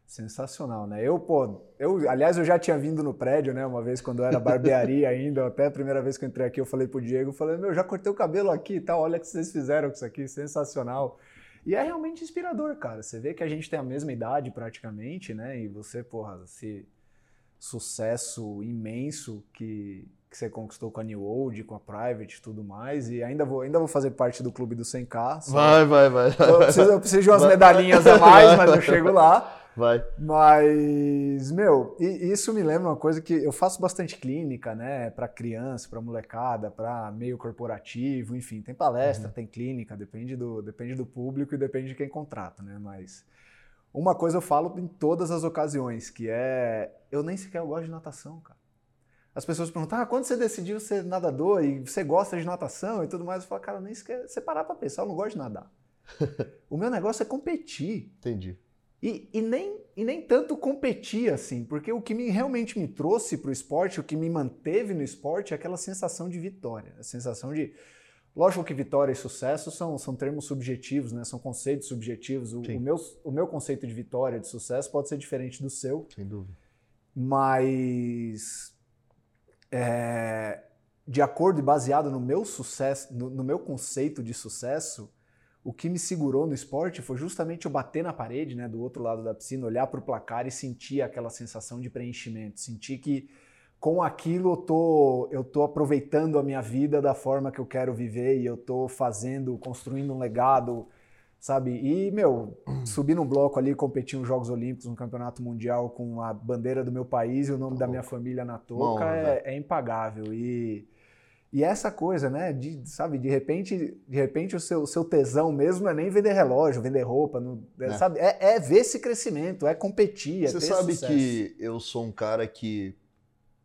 Sensacional, né? Eu, pô, eu, aliás, eu já tinha vindo no prédio, né? Uma vez quando eu era barbearia [laughs] ainda, até a primeira vez que eu entrei aqui, eu falei pro Diego, eu falei, meu, já cortei o cabelo aqui e tal, olha o que vocês fizeram com isso aqui, sensacional. E é realmente inspirador, cara. Você vê que a gente tem a mesma idade praticamente, né? E você, porra, esse sucesso imenso que, que você conquistou com a New Old, com a Private e tudo mais. E ainda vou, ainda vou fazer parte do clube do 100K. Só... Vai, vai, vai. Eu preciso, eu preciso de umas vai, medalhinhas a mais, mas eu chego lá. [laughs] Vai. Mas, meu, isso me lembra uma coisa que eu faço bastante clínica, né, para criança, para molecada, para meio corporativo, enfim, tem palestra, uhum. tem clínica, depende do, depende do público e depende de quem contrata, né, mas uma coisa eu falo em todas as ocasiões, que é, eu nem sequer gosto de natação, cara. As pessoas perguntam, ah, quando você decidiu ser nadador e você gosta de natação e tudo mais, eu falo, cara, nem sequer, você parar para pensar, eu não gosto de nadar. [laughs] o meu negócio é competir. Entendi. E, e, nem, e nem tanto competir assim, porque o que me, realmente me trouxe para o esporte, o que me manteve no esporte é aquela sensação de vitória, a sensação de. Lógico que vitória e sucesso são, são termos subjetivos, né? são conceitos subjetivos. O, o, meu, o meu conceito de vitória, de sucesso, pode ser diferente do seu. Sem dúvida. Mas, é, de acordo e baseado no meu sucesso, no, no meu conceito de sucesso, o que me segurou no esporte foi justamente eu bater na parede, né, do outro lado da piscina, olhar para o placar e sentir aquela sensação de preenchimento, sentir que com aquilo eu tô, eu tô aproveitando a minha vida da forma que eu quero viver e eu tô fazendo, construindo um legado, sabe? E, meu, subir num bloco ali, competir nos Jogos Olímpicos, um campeonato mundial com a bandeira do meu país e o nome da minha família na touca é, é, impagável. E, e essa coisa, né, de, sabe, de repente, de repente o seu, seu tesão mesmo não é nem vender relógio, vender roupa, não, é. sabe? É, é, ver esse crescimento, é competir, é Você sabe sucesso. que eu sou um cara que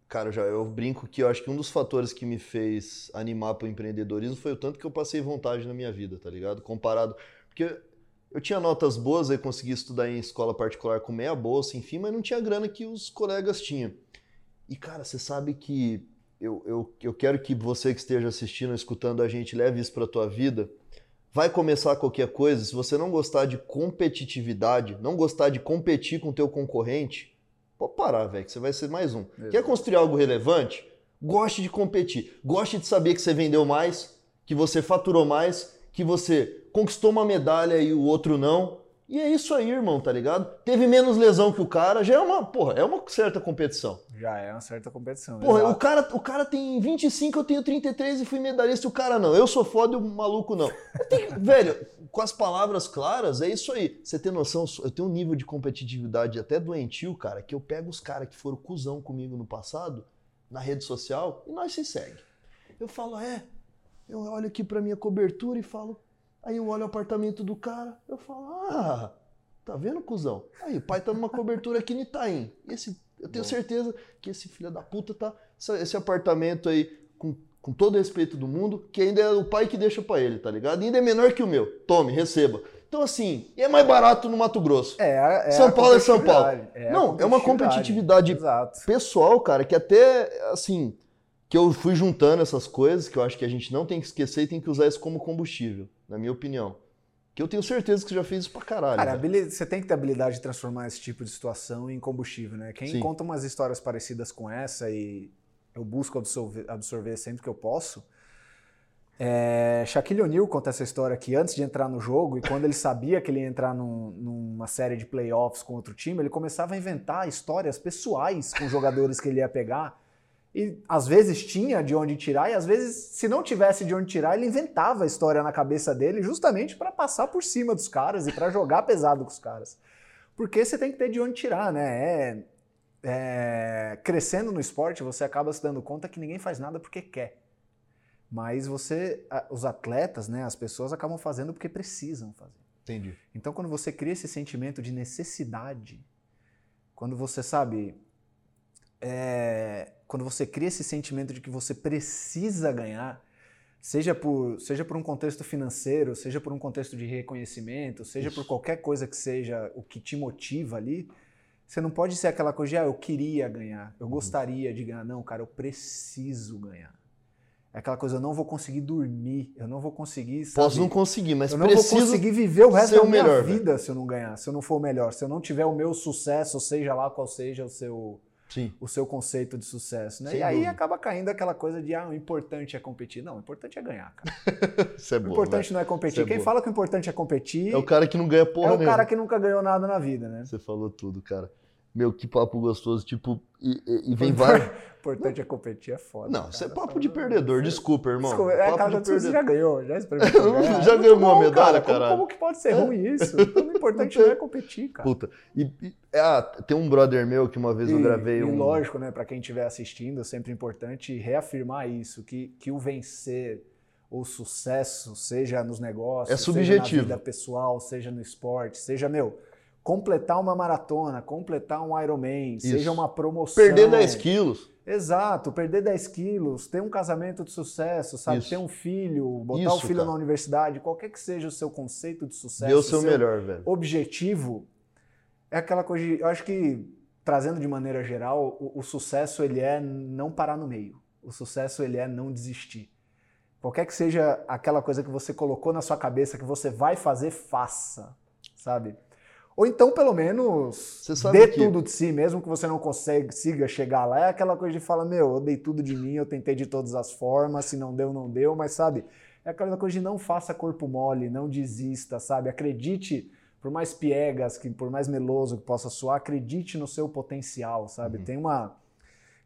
Cara, já, eu brinco que eu acho que um dos fatores que me fez animar para o empreendedorismo foi o tanto que eu passei vontade na minha vida, tá ligado? Comparado. Porque eu tinha notas boas, aí consegui estudar em escola particular com meia bolsa, enfim, mas não tinha grana que os colegas tinham. E, cara, você sabe que eu, eu, eu quero que você que esteja assistindo, escutando a gente, leve isso para tua vida. Vai começar qualquer coisa, se você não gostar de competitividade, não gostar de competir com o teu concorrente, Pode parar, velho, que você vai ser mais um. Exato. Quer construir algo relevante? Goste de competir. Goste de saber que você vendeu mais, que você faturou mais, que você conquistou uma medalha e o outro não. E é isso aí, irmão, tá ligado? Teve menos lesão que o cara, já é uma, porra, é uma certa competição. Já é uma certa competição. Porra, o cara, o cara tem 25, eu tenho 33 e fui medalhista, e o cara não. Eu sou foda e o maluco não. Tenho, [laughs] velho, com as palavras claras, é isso aí. Você tem noção, eu tenho um nível de competitividade até doentio, cara, que eu pego os caras que foram cuzão comigo no passado, na rede social, e nós se segue. Eu falo, é, eu olho aqui pra minha cobertura e falo, Aí eu olho o apartamento do cara, eu falo, ah, tá vendo, cuzão? Aí o pai tá numa cobertura aqui em Itaim. Esse, eu tenho Bom. certeza que esse filho da puta tá. Esse apartamento aí, com, com todo o respeito do mundo, que ainda é o pai que deixa para ele, tá ligado? E ainda é menor que o meu. Tome, receba. Então, assim, é mais barato no Mato Grosso. É, é São Paulo é São Paulo. É Não, é uma competitividade Exato. pessoal, cara, que até, assim, que eu fui juntando essas coisas, que eu acho que a gente não tem que esquecer e tem que usar isso como combustível, na minha opinião. Que eu tenho certeza que você já fez isso pra caralho. Cara, você tem que ter habilidade de transformar esse tipo de situação em combustível, né? Quem Sim. conta umas histórias parecidas com essa e eu busco absorver, absorver sempre que eu posso. É, Shaquille O'Neal conta essa história que antes de entrar no jogo e quando ele sabia que ele ia entrar num, numa série de playoffs com outro time, ele começava a inventar histórias pessoais com jogadores que ele ia pegar e às vezes tinha de onde tirar, e às vezes, se não tivesse de onde tirar, ele inventava a história na cabeça dele justamente para passar por cima dos caras e para jogar pesado com os caras. Porque você tem que ter de onde tirar, né? É, é, crescendo no esporte, você acaba se dando conta que ninguém faz nada porque quer. Mas você, os atletas, né, as pessoas acabam fazendo porque precisam fazer. Entendi. Então, quando você cria esse sentimento de necessidade, quando você sabe, é, quando você cria esse sentimento de que você precisa ganhar, seja por, seja por um contexto financeiro, seja por um contexto de reconhecimento, seja Isso. por qualquer coisa que seja o que te motiva ali, você não pode ser aquela coisa de, ah, eu queria ganhar, eu uhum. gostaria de ganhar. Não, cara, eu preciso ganhar. É aquela coisa, eu não vou conseguir dormir, eu não vou conseguir. Sabe, Posso não conseguir, mas eu não vou conseguir viver o resto da minha melhor, vida velho. se eu não ganhar, se eu não for o melhor, se eu não tiver o meu sucesso, seja lá qual seja o seu Sim. o seu conceito de sucesso, né? Sem e aí dúvida. acaba caindo aquela coisa de ah, o importante é competir. Não, o importante é ganhar, cara. [laughs] Isso é o importante né? não é competir. É Quem fala que o importante é competir é o cara que não ganha porra. É o cara que nunca ganhou nada na vida, né? Você falou tudo, cara. Meu, que papo gostoso. Tipo, e, e, e vem vários. [laughs] importante é competir, é foda. Não, isso é papo de perdedor, desculpa, irmão. Desculpa, é, cara, já, você já ganhou, já experimentou. [laughs] já, já ganhou uma medalha, cara. Como, como, que pode ser é. ruim isso? [laughs] Então, o importante não é competir, cara. Puta. E, e ah, tem um brother meu que uma vez eu gravei e um. lógico, né, pra quem estiver assistindo, é sempre importante reafirmar isso, que, que o vencer o sucesso, seja nos negócios, é subjetivo. seja na vida pessoal, seja no esporte, seja, meu, completar uma maratona, completar um Ironman, Isso. seja uma promoção. Perder 10 quilos. Exato, perder 10 quilos, ter um casamento de sucesso, sabe? Isso. Ter um filho, botar Isso, o filho cara. na universidade, qualquer que seja o seu conceito de sucesso. Dê o seu, seu melhor, velho. Objetivo é aquela coisa de. Eu acho que, trazendo de maneira geral, o, o sucesso ele é não parar no meio. O sucesso ele é não desistir. Qualquer que seja aquela coisa que você colocou na sua cabeça que você vai fazer, faça, sabe? Ou então, pelo menos, dê que... tudo de si, mesmo que você não consiga chegar lá. É aquela coisa de falar, meu, eu dei tudo de mim, eu tentei de todas as formas, se não deu, não deu, mas sabe? É aquela coisa de não faça corpo mole, não desista, sabe? Acredite, por mais piegas, que por mais meloso que possa soar, acredite no seu potencial, sabe? Uhum. Tem uma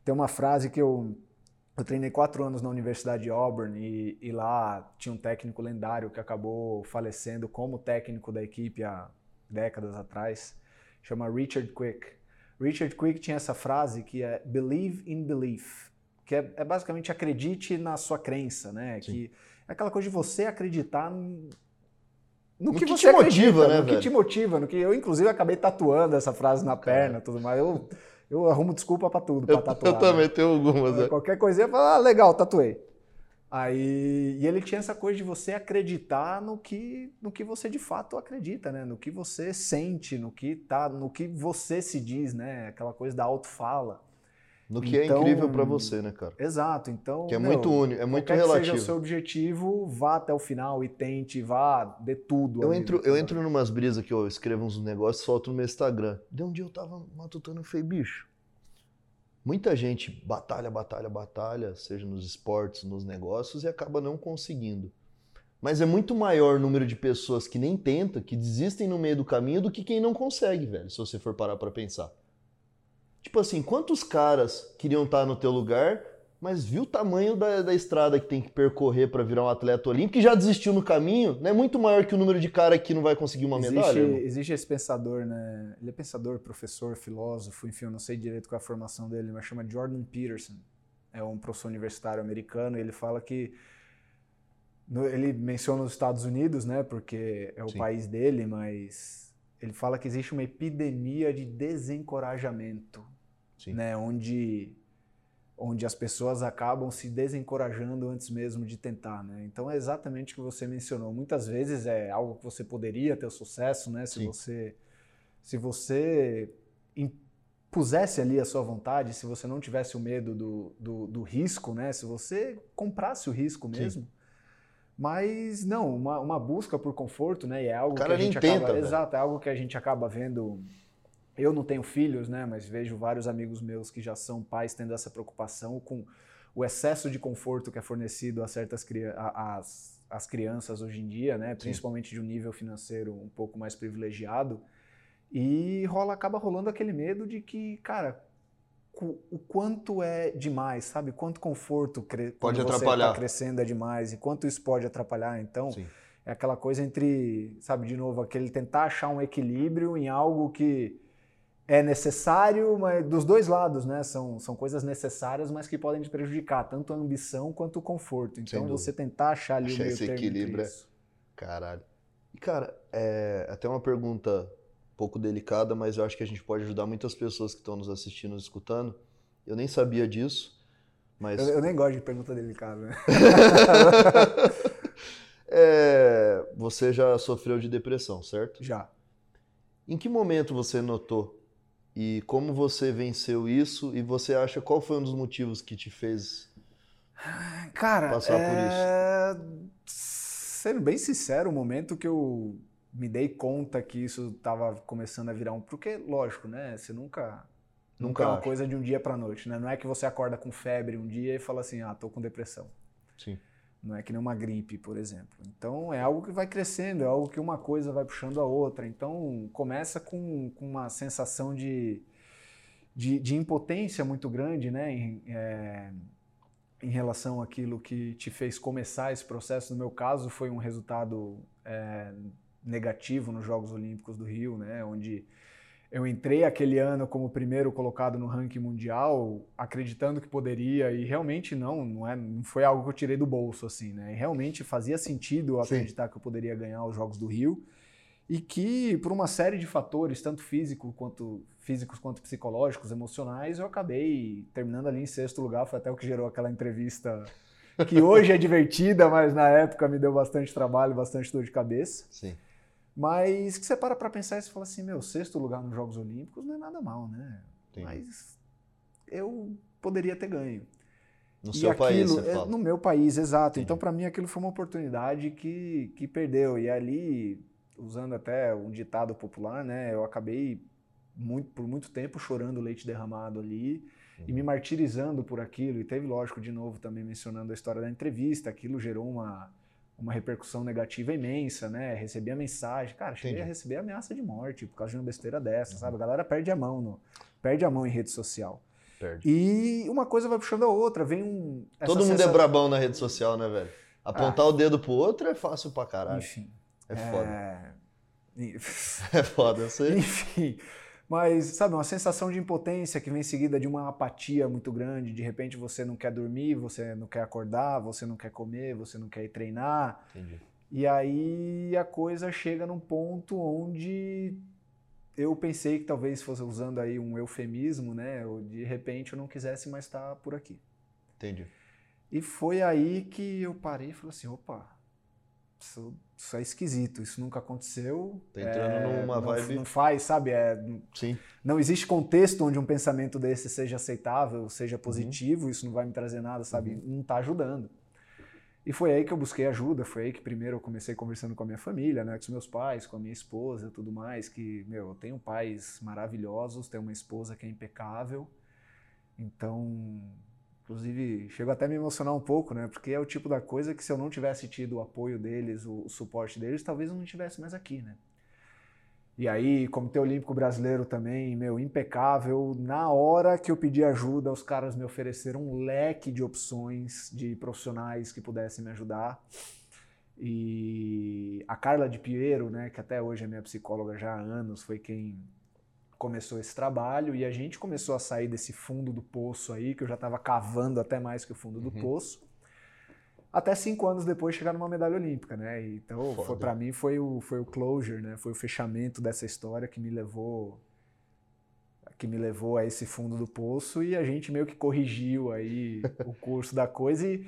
tem uma frase que eu eu treinei quatro anos na Universidade de Auburn e, e, lá tinha um técnico lendário que acabou falecendo como técnico da equipe há décadas atrás, chama Richard Quick. Richard Quick tinha essa frase que é believe in belief, que é, é basicamente acredite na sua crença, né? Sim. Que é aquela coisa de você acreditar no, no que, que, você te motiva, né, no velho? que te motiva, no que eu inclusive acabei tatuando essa frase na perna, tudo mais. Eu eu arrumo desculpa para tudo, para tatuar. Eu também né? tenho algumas. É. Qualquer coisinha, eu falo, ah, legal, tatuei. Aí, e ele tinha essa coisa de você acreditar no que, no que você de fato acredita, né? No que você sente, no que tá, no que você se diz, né? Aquela coisa da autofala. No que é então, é incrível para você, né, cara? Exato. Então, que é meu, muito único, é muito relativo. Que seja o seu objetivo, vá até o final e tente, vá, dê tudo. Eu entro, eu entro numas brisas que eu escrevo uns negócios, solto no meu Instagram. De um dia eu tava matutando e falei, bicho, muita gente batalha, batalha, batalha, seja nos esportes, nos negócios e acaba não conseguindo. Mas é muito maior o número de pessoas que nem tenta, que desistem no meio do caminho do que quem não consegue, velho, se você for parar para pensar. Tipo assim, quantos caras queriam estar no teu lugar, mas viu o tamanho da, da estrada que tem que percorrer para virar um atleta olímpico e já desistiu no caminho, né? Muito maior que o número de cara que não vai conseguir uma existe, medalha. Existe esse pensador, né? Ele é pensador, professor, filósofo, enfim, eu não sei direito qual é a formação dele, mas chama Jordan Peterson. É um professor universitário americano e ele fala que no, ele menciona os Estados Unidos, né? Porque é o Sim. país dele, mas ele fala que existe uma epidemia de desencorajamento Sim. né? Onde onde as pessoas acabam se desencorajando antes mesmo de tentar, né? Então é exatamente o que você mencionou. Muitas vezes é algo que você poderia ter sucesso, né? Se Sim. você se você pusesse ali a sua vontade, se você não tivesse o medo do, do, do risco, né? Se você comprasse o risco mesmo. Sim. Mas não, uma, uma busca por conforto, né? E é algo que a gente acaba, tenta, exato, é algo que a gente acaba vendo eu não tenho filhos, né, mas vejo vários amigos meus que já são pais tendo essa preocupação com o excesso de conforto que é fornecido a certas as, as crianças hoje em dia, né, principalmente de um nível financeiro um pouco mais privilegiado. E rola, acaba rolando aquele medo de que, cara, o quanto é demais, sabe? Quanto conforto cre pode quando atrapalhar. você está crescendo é demais e quanto isso pode atrapalhar. Então, Sim. é aquela coisa entre, sabe, de novo, aquele tentar achar um equilíbrio em algo que é necessário, mas dos dois lados, né? São, são coisas necessárias, mas que podem te prejudicar, tanto a ambição quanto o conforto. Então, você tentar achar ali Achar o meio esse equilíbrio. É... Caralho. E, cara, é até uma pergunta um pouco delicada, mas eu acho que a gente pode ajudar muitas pessoas que estão nos assistindo, nos escutando. Eu nem sabia disso, mas... Eu, eu nem gosto de pergunta delicada, né? [laughs] é, você já sofreu de depressão, certo? Já. Em que momento você notou e como você venceu isso? E você acha qual foi um dos motivos que te fez Cara, passar é... por isso? Sendo bem sincero, o momento que eu me dei conta que isso estava começando a virar um. Porque, lógico, né? Você nunca. Nunca é uma coisa de um dia para noite, né? Não é que você acorda com febre um dia e fala assim, ah, tô com depressão. Sim. Não é que nem uma gripe, por exemplo. Então é algo que vai crescendo, é algo que uma coisa vai puxando a outra. Então começa com, com uma sensação de, de, de, impotência muito grande, né? Em, é, em relação àquilo que te fez começar esse processo. No meu caso, foi um resultado é, negativo nos Jogos Olímpicos do Rio, né? Onde eu entrei aquele ano como primeiro colocado no ranking mundial, acreditando que poderia e realmente não, não, é, não foi algo que eu tirei do bolso assim, né? E realmente fazia sentido acreditar Sim. que eu poderia ganhar os Jogos do Rio e que por uma série de fatores, tanto físico quanto físicos quanto psicológicos, emocionais, eu acabei terminando ali em sexto lugar, foi até o que gerou aquela entrevista que hoje é divertida, mas na época me deu bastante trabalho, bastante dor de cabeça. Sim. Mas que você para para pensar e você fala assim, meu, sexto lugar nos Jogos Olímpicos não é nada mal, né? Sim. Mas eu poderia ter ganho. No e seu aquilo, país, você é, fala. No meu país, exato. Sim. Então, para mim, aquilo foi uma oportunidade que, que perdeu. E ali, usando até um ditado popular, né? Eu acabei muito, por muito tempo chorando leite derramado ali uhum. e me uhum. martirizando por aquilo. E teve, lógico, de novo também mencionando a história da entrevista. Aquilo gerou uma uma repercussão negativa imensa, né? Recebi a mensagem, cara, cheguei Entendi. a receber ameaça de morte por causa de uma besteira dessa, uhum. sabe? A galera perde a mão, no, perde a mão em rede social. Perde. E uma coisa vai puxando a outra, vem um. Todo mundo é sensa- brabão na rede social, né, velho? Apontar o dedo pro outro é fácil pra caralho. Enfim. É foda. é, [laughs] É foda, eu sei. Enfim. Mas, sabe, uma sensação de impotência que vem seguida de uma apatia muito grande. De repente você não quer dormir, você não quer acordar, você não quer comer, você não quer ir treinar. Entendi. E aí a coisa chega num ponto onde eu pensei que talvez fosse usando aí um eufemismo, né? Eu, de repente eu não quisesse mais estar por aqui. Entendi. E foi aí que eu parei e falei assim, opa, isso, isso é esquisito, isso nunca aconteceu. Tá entrando é, numa não, vibe- Não faz, sabe? É, Sim. não existe contexto onde um pensamento desse seja aceitável, Uhum. seja positivo, isso não vai me trazer nada, sabe? Não tá ajudando. E foi aí que eu busquei ajuda, foi aí que primeiro eu comecei conversando com a minha família, né, com os meus pais, com a minha esposa, tudo mais, que, meu, eu tenho pais maravilhosos, tenho uma esposa que é impecável. Então, inclusive, chego até a me emocionar um pouco, né, porque é o tipo da coisa que se eu não tivesse tido o apoio deles, o, o suporte deles, talvez eu não estivesse mais aqui, né? E aí, Comitê Olímpico Brasileiro também, meu, impecável. Na hora que eu pedi ajuda, os caras me ofereceram um leque de opções de profissionais que pudessem me ajudar. E a Carla de Piero, né, que até hoje é minha psicóloga já há anos, foi quem começou esse trabalho e a gente começou a sair desse fundo do poço aí, que eu já estava cavando até mais que o fundo do Uhum. poço. Até cinco anos depois chegar numa medalha olímpica, né? Então, para mim foi o foi o closure, né? Foi o fechamento dessa história que me levou que me levou a esse fundo do poço e a gente meio que corrigiu aí o [laughs] curso da coisa e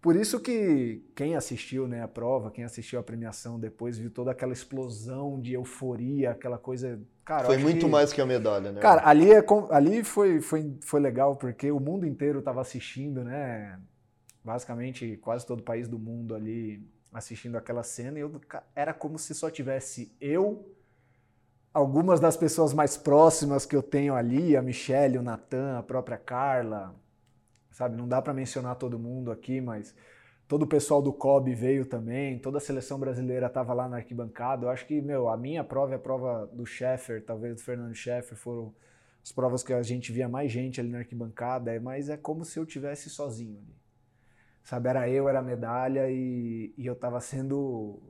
por isso que quem assistiu né, a prova, quem assistiu a premiação depois viu toda aquela explosão de euforia, aquela coisa. Cara, Foi muito que- mais que a medalha, né? Cara, ali, é ali foi, foi, foi legal porque o mundo inteiro estava assistindo, né? Basicamente, quase todo o país do mundo ali assistindo aquela cena. E eu, era como se só tivesse eu, algumas das pessoas mais próximas que eu tenho ali, a Michelle, o Natan, a própria Carla, sabe? Não dá para mencionar todo mundo aqui, mas todo o pessoal do COB veio também, toda a seleção brasileira estava lá na arquibancada. Eu acho que, meu, a minha prova e a prova do Sheffer, talvez do Fernando Sheffer, foram as provas que a gente via mais gente ali na arquibancada, é- mas é como se eu tivesse sozinho ali. Sabe, era eu, era a medalha e, e eu tava sendo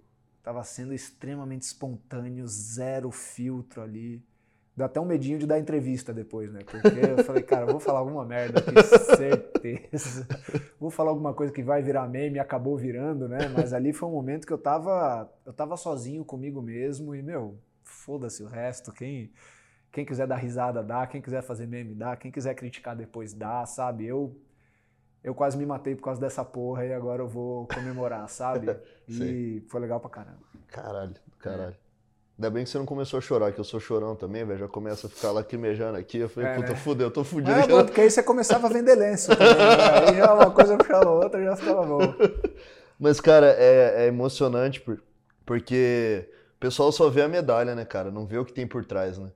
tava sendo extremamente espontâneo, zero filtro ali. Dá até um medinho de dar entrevista depois, né? Porque eu falei, cara, eu vou falar alguma merda aqui, certeza. Vou falar alguma coisa que vai virar meme, acabou virando, né? Mas ali foi um momento que eu tava, eu tava sozinho comigo mesmo e, meu, foda-se o resto. Quem, quem quiser dar risada, dá. Quem quiser fazer meme, dá. Quem quiser criticar depois, dá, sabe? Eu, eu quase me matei por causa dessa porra e agora eu vou comemorar, sabe? [laughs] E foi legal pra caramba. Caralho, caralho. É. Ainda bem que você não começou a chorar, que eu sou chorão também, velho. Já começa a ficar lacrimejando aqui. Eu falei, É, puta, né? fudeu, eu tô fudido. É bom, porque aí você começava a vender lenço também, né? Aí já uma coisa puxava a outra já ficava bom. [laughs] Mas, cara, é, é emocionante por- porque o pessoal só vê a medalha, né, cara? Não vê o que tem por trás, né?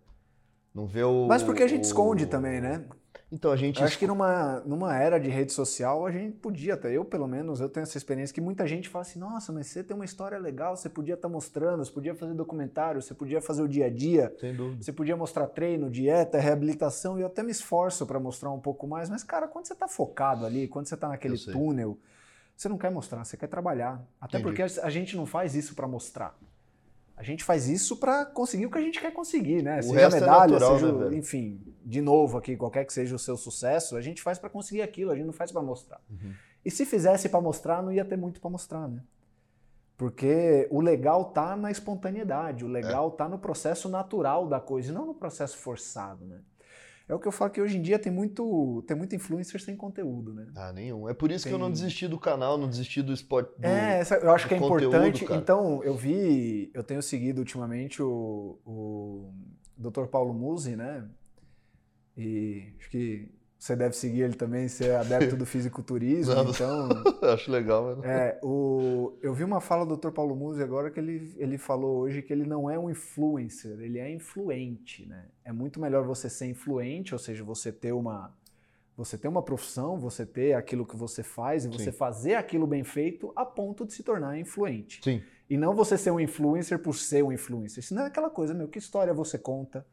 Não vê o. Mas porque a gente o- esconde também, né? Então, a gente. Eu acho que numa, numa era de rede social a gente podia até, eu pelo menos, eu tenho essa experiência que muita gente fala assim, nossa, mas você tem uma história legal, você podia estar mostrando, você podia fazer documentário, você podia fazer o dia a dia, Sem dúvida. você podia mostrar treino, dieta, reabilitação, e eu até me esforço para mostrar um pouco mais, mas cara, quando você está focado ali, quando você está naquele túnel, você não quer mostrar, você quer trabalhar. Até Entendi. porque a gente não faz isso para mostrar. A gente faz isso para conseguir o que a gente quer conseguir, né? O seja resto é medalha, natural, seja, né, enfim, de novo aqui, qualquer que seja o seu sucesso, a gente faz para conseguir aquilo, a gente não faz para mostrar. Uhum. E se fizesse para mostrar, não ia ter muito para mostrar, né? Porque o legal tá na espontaneidade, o legal tá no processo natural da coisa, não no processo forçado, né? É o que eu falo que hoje em dia tem muito, tem muito influencer sem conteúdo, né? Ah, nenhum. É por isso que eu não Tem- desisti do canal, não desisti do esporte. É, eu acho que é conteúdo, importante. cara. Então, eu vi, eu tenho seguido ultimamente o, o Dr. Paulo Musi, né? E acho que você deve seguir ele também, ser é adepto do [laughs] fisiculturismo, Não. então... [laughs] Acho legal, mas... É, o, eu vi uma fala do Dr. Paulo Musi agora que ele, ele falou hoje que ele não é um influencer, ele é influente, né? É muito melhor você ser influente, ou seja, você ter uma você ter uma profissão, você ter aquilo que você faz e você Sim. fazer aquilo bem feito a ponto de se tornar influente. Sim. E não você ser um influencer por ser um influencer. Senão é aquela coisa, meu, que história você conta,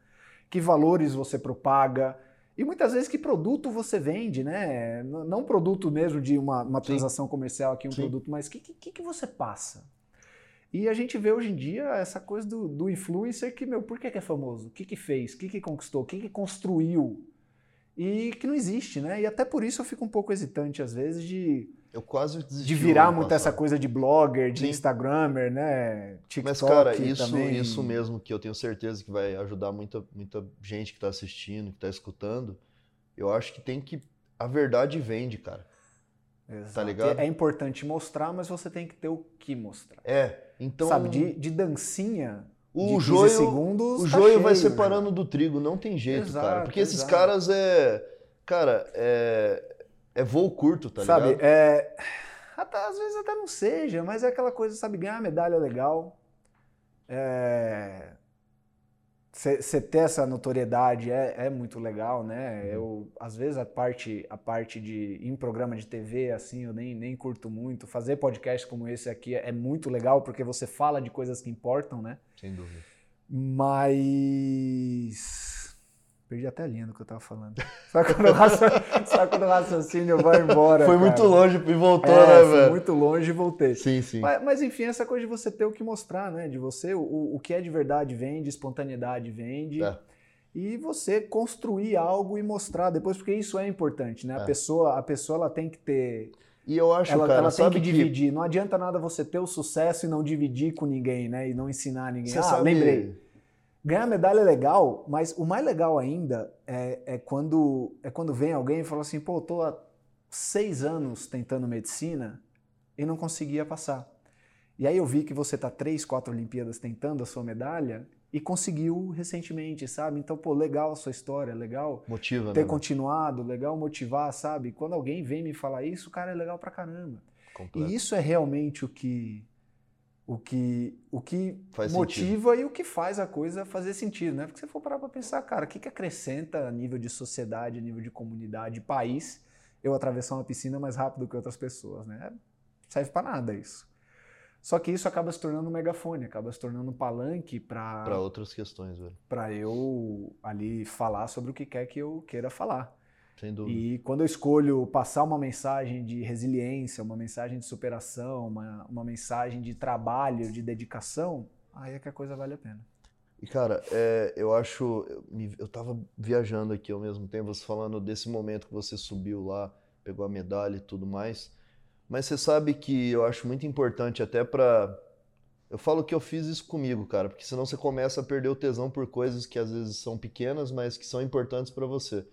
que valores você propaga. E muitas vezes que produto você vende, né? Não produto mesmo de uma, uma transação comercial aqui, um Sim. produto, mas o que, que, que você passa? E a gente vê hoje em dia essa coisa do, do influencer que, meu, por que, que é famoso? O que, que fez? O que, que conquistou? O que, que construiu? E que não existe, né? E até por isso eu fico um pouco hesitante, às vezes, de. Eu quase De virar muito essa coisa de blogger, de Sim. Instagrammer, né? TikTok Mas, cara, isso, também. isso mesmo que eu tenho certeza que vai ajudar muita, muita gente que está assistindo, que está escutando. Eu acho que tem que. A verdade vende, cara. Tá Exato. Tá ligado? É importante mostrar, mas você tem que ter o que mostrar. É. Então. Sabe, de, de dancinha. O joio, segundos, o tá joio cheio, vai separando do trigo, não tem jeito, exato, cara. Porque esses caras é. Cara, é. É voo curto, tá sabe, ligado? Sabe, é. Até, às vezes até não seja, mas é aquela coisa, sabe, ganhar medalha legal. É você ter essa notoriedade é, é, muito legal, né? Uhum. Eu, às vezes, a parte, a parte de em programa de TV, assim, eu nem, nem curto muito. Fazer podcast como esse aqui é muito legal, porque você fala de coisas que importam, né? Sem dúvida. Mas Perdi até a linha do que eu tava falando. [laughs] Só quando o, só quando o raciocínio vai embora. Foi cara. muito longe e voltou, é, né, velho? Foi muito longe e voltei. Sim, sim. Mas, mas, enfim, essa coisa de você ter o que mostrar, né? De você, o, o que é de verdade vende, espontaneidade vende. É. E você construir algo e mostrar depois, porque isso é importante, né? A é. pessoa, a pessoa ela tem que ter. E eu acho, ela, cara, ela tem que, que dividir. Não adianta nada você ter o sucesso e não dividir com ninguém, né? E não ensinar ninguém. Você ah, sabe... lembrei Ganhar medalha é legal, mas o mais legal ainda é, é, quando, é quando vem alguém e fala assim, pô, tô há seis anos tentando medicina e não conseguia passar. E aí eu vi que você tá três, quatro Olimpíadas tentando a sua medalha e conseguiu recentemente, sabe? Então, pô, legal a sua história, legal Motiva, ter né, continuado, legal motivar, sabe? Quando alguém vem me falar isso, cara, é legal pra caramba. Completo. E isso é realmente o que o que, o que motiva sentido. e o que faz a coisa fazer sentido, né? Porque se você for parar para pensar, cara, o que, que acrescenta a nível de sociedade, a nível de comunidade, país, eu atravessar uma piscina mais rápido que outras pessoas, né? Serve para nada isso. Só que isso acaba se tornando um megafone, acaba se tornando um palanque para para outras questões, velho. Para eu ali falar sobre o que quer que eu queira falar. Sem dúvida. E quando eu escolho passar uma mensagem de resiliência, uma mensagem de superação, uma, uma mensagem de trabalho, de dedicação, aí é que a coisa vale a pena. E cara, é, eu acho. Eu, eu tava viajando aqui ao mesmo tempo, você falando desse momento que você subiu lá, pegou a medalha e tudo mais. Mas você sabe que eu acho muito importante até para eu falo que eu fiz isso comigo, cara, porque senão você começa a perder o tesão por coisas que às vezes são pequenas, mas que são importantes para você.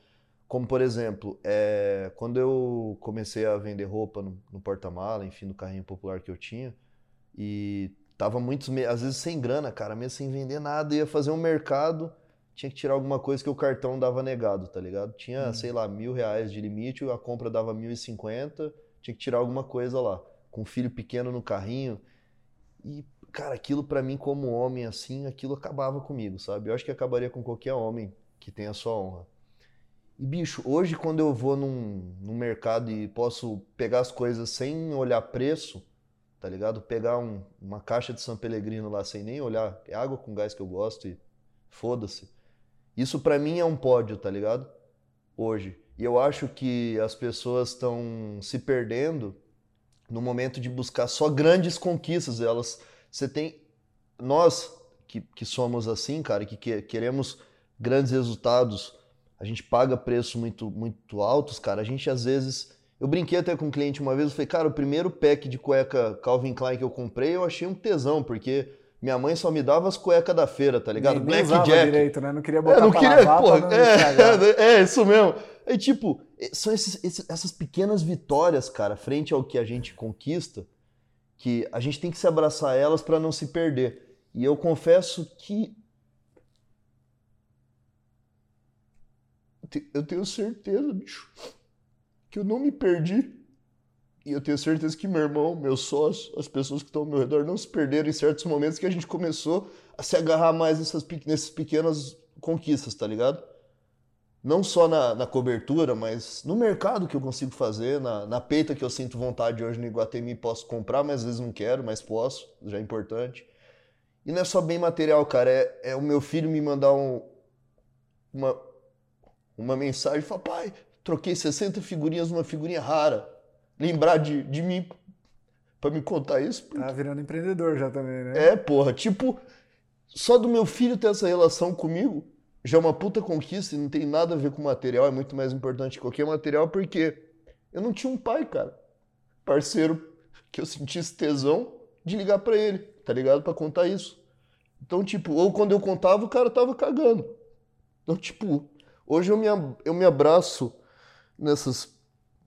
Como, por exemplo, é, quando eu comecei a vender roupa no, no porta-mala, enfim, no carrinho popular que eu tinha, e tava muitos, às vezes sem grana, cara, mesmo sem vender nada, ia fazer um mercado, tinha que tirar alguma coisa que o cartão dava negado, tá ligado? Tinha, hum. sei lá, mil reais de limite, a compra dava mil e cinquenta, tinha que tirar alguma coisa lá. Com um filho pequeno no carrinho. E, cara, aquilo para mim, como homem, assim, aquilo acabava comigo, sabe? Eu acho que acabaria com qualquer homem que tenha a sua honra. E, bicho, hoje quando eu vou num, num mercado e posso pegar as coisas sem olhar preço, tá ligado? Pegar um, uma caixa de São Pellegrino lá sem nem olhar, é água com gás que eu gosto e foda-se. Isso para mim é um pódio, tá ligado? Hoje. E eu acho que as pessoas estão se perdendo no momento de buscar só grandes conquistas. Elas, você tem, nós que, que somos assim, cara, que, que queremos grandes resultados a gente paga preços muito, muito altos, cara. A gente às vezes. Eu brinquei até com um cliente uma vez, eu falei, cara, o primeiro pack de cueca Calvin Klein que eu comprei, eu achei um tesão, porque minha mãe só me dava as cuecas da feira, tá ligado? Black Jack. direito, né? Não queria botar é, não queria, lavar porra, [laughs] é, é, isso mesmo. É tipo, são esses, esses, essas pequenas vitórias, cara, frente ao que a gente conquista, que a gente tem que se abraçar elas para não se perder. E eu confesso que eu tenho certeza, bicho, que eu não me perdi. E eu tenho certeza que meu irmão, meu sócio, as pessoas que estão ao meu redor não se perderam em certos momentos que a gente começou a se agarrar mais nessas, nessas pequenas conquistas, tá ligado? Não só na, na, cobertura, mas no mercado que eu consigo fazer, na, na peita que eu sinto vontade hoje no Iguatemi, posso comprar, mas às vezes não quero, mas posso, já é importante. E não é só bem material, cara, é, é o meu filho me mandar um, uma, uma mensagem e falar, pai, troquei 60 figurinhas numa figurinha rara. Lembrar de, de mim pra me contar isso. Tá virando empreendedor já também, né? É, porra, tipo, só do meu filho ter essa relação comigo já é uma puta conquista e não tem nada a ver com material, é muito mais importante que qualquer material, porque eu não tinha um pai, cara, parceiro, que eu sentisse tesão de ligar para ele, tá ligado? Para contar isso. Então, tipo, ou quando eu contava, o cara tava cagando. Então, tipo, hoje eu me, eu me abraço nessas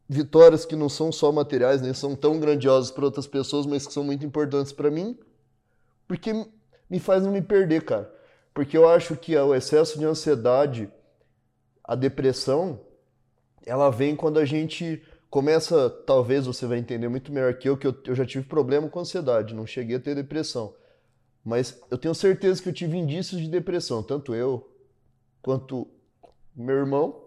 vitórias que não são só materiais, nem são tão grandiosas para outras pessoas, mas que são muito importantes para mim, porque me faz não me perder, cara. Porque eu acho que o excesso de ansiedade, a depressão, ela vem quando a gente começa, talvez você vai entender muito melhor que eu, que eu, eu já tive problema com ansiedade, não cheguei a ter depressão. Mas eu tenho certeza que eu tive indícios de depressão, tanto eu quanto meu irmão.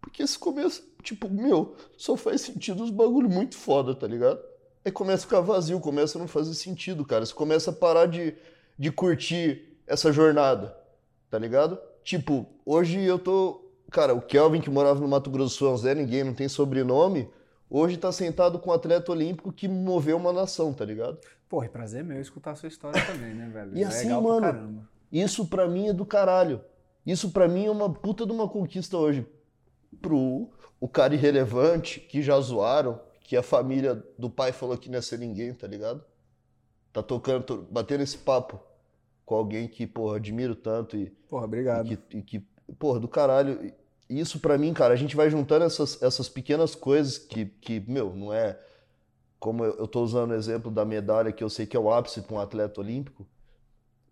Porque esse começo, tipo, meu, só faz sentido os bagulho muito foda, tá ligado? Aí começa a ficar vazio, começa a não fazer sentido, cara. Você começa a parar de, de curtir essa jornada, tá ligado? Tipo, hoje eu tô. Cara, o Kelvin, que morava no Mato Grosso do Sul, é um Zé Ninguém, não tem sobrenome, hoje tá sentado com um atleta olímpico que moveu uma nação, tá ligado? Porra, é prazer meu escutar a sua história também, né, velho? E é assim, mano, isso pra mim é do caralho. Isso pra mim é uma puta de uma conquista hoje. Pro o cara irrelevante que já zoaram, que a família do pai falou que não ia ser ninguém, tá ligado? Tá tocando, tô batendo esse papo com alguém que, porra, admiro tanto e. Porra, obrigado. E que, e que porra, do caralho. Isso para mim, cara, a gente vai juntando essas, essas pequenas coisas que, que, meu, não é como eu, estou usando o exemplo da medalha, que eu sei que é o ápice para um atleta olímpico,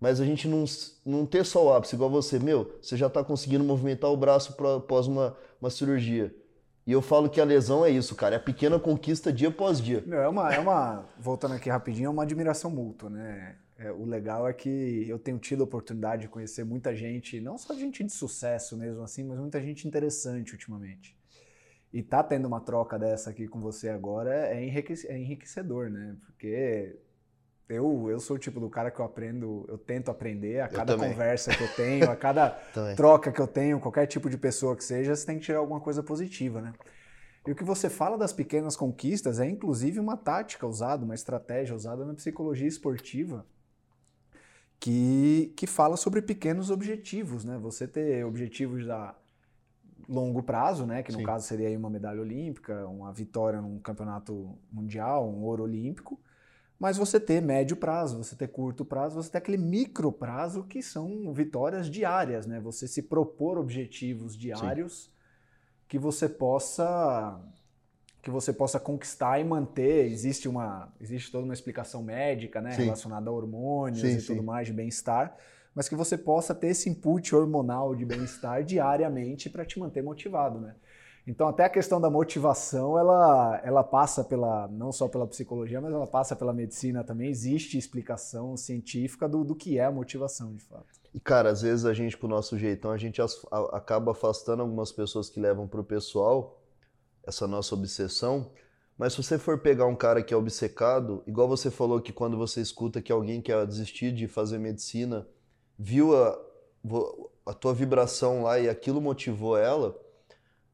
mas a gente não, não ter só o ápice, igual você, meu, você já está conseguindo movimentar o braço pra, após uma, uma cirurgia. E eu falo que a lesão é isso, cara, é a pequena conquista dia após dia. Meu, é uma, é uma voltando aqui rapidinho, é uma admiração mútua, né? É, o legal é que eu tenho tido a oportunidade de conhecer muita gente, não só gente de sucesso mesmo assim, mas muita gente interessante ultimamente. E tá tendo uma troca dessa aqui com você agora é, é enriquecedor, né? Porque eu, eu sou o tipo do cara que eu aprendo, eu tento aprender a cada conversa que eu tenho, a [laughs] cada troca que eu tenho, qualquer tipo de pessoa que seja, você tem que tirar alguma coisa positiva, né? E o que você fala das pequenas conquistas é inclusive uma tática usada, uma estratégia usada na psicologia esportiva que, que fala sobre pequenos objetivos, né? Você ter objetivos da longo prazo, né? Que no Sim. caso seria uma medalha olímpica, uma vitória num campeonato mundial, um ouro olímpico. Mas você ter médio prazo, você ter curto prazo, você ter aquele micro prazo que são vitórias diárias, né? Você se propor objetivos diários Sim. que você possa que você possa conquistar e manter. Existe uma existe toda uma explicação médica, né, relacionada a hormônios sim, e tudo mais de bem-estar mas que você possa ter esse input hormonal de bem-estar [laughs] diariamente para te manter motivado, né? Então até a questão da motivação, ela, ela passa pela não só pela psicologia, mas ela passa pela medicina também. Existe explicação científica do, do que é a motivação, de fato. E cara, às vezes a gente com o nosso jeitão, a gente as, a, acaba afastando algumas pessoas que levam para o pessoal essa nossa obsessão. Mas se você for pegar um cara que é obcecado, igual você falou que quando você escuta que alguém quer desistir de fazer medicina, viu a, a tua vibração lá e aquilo motivou ela,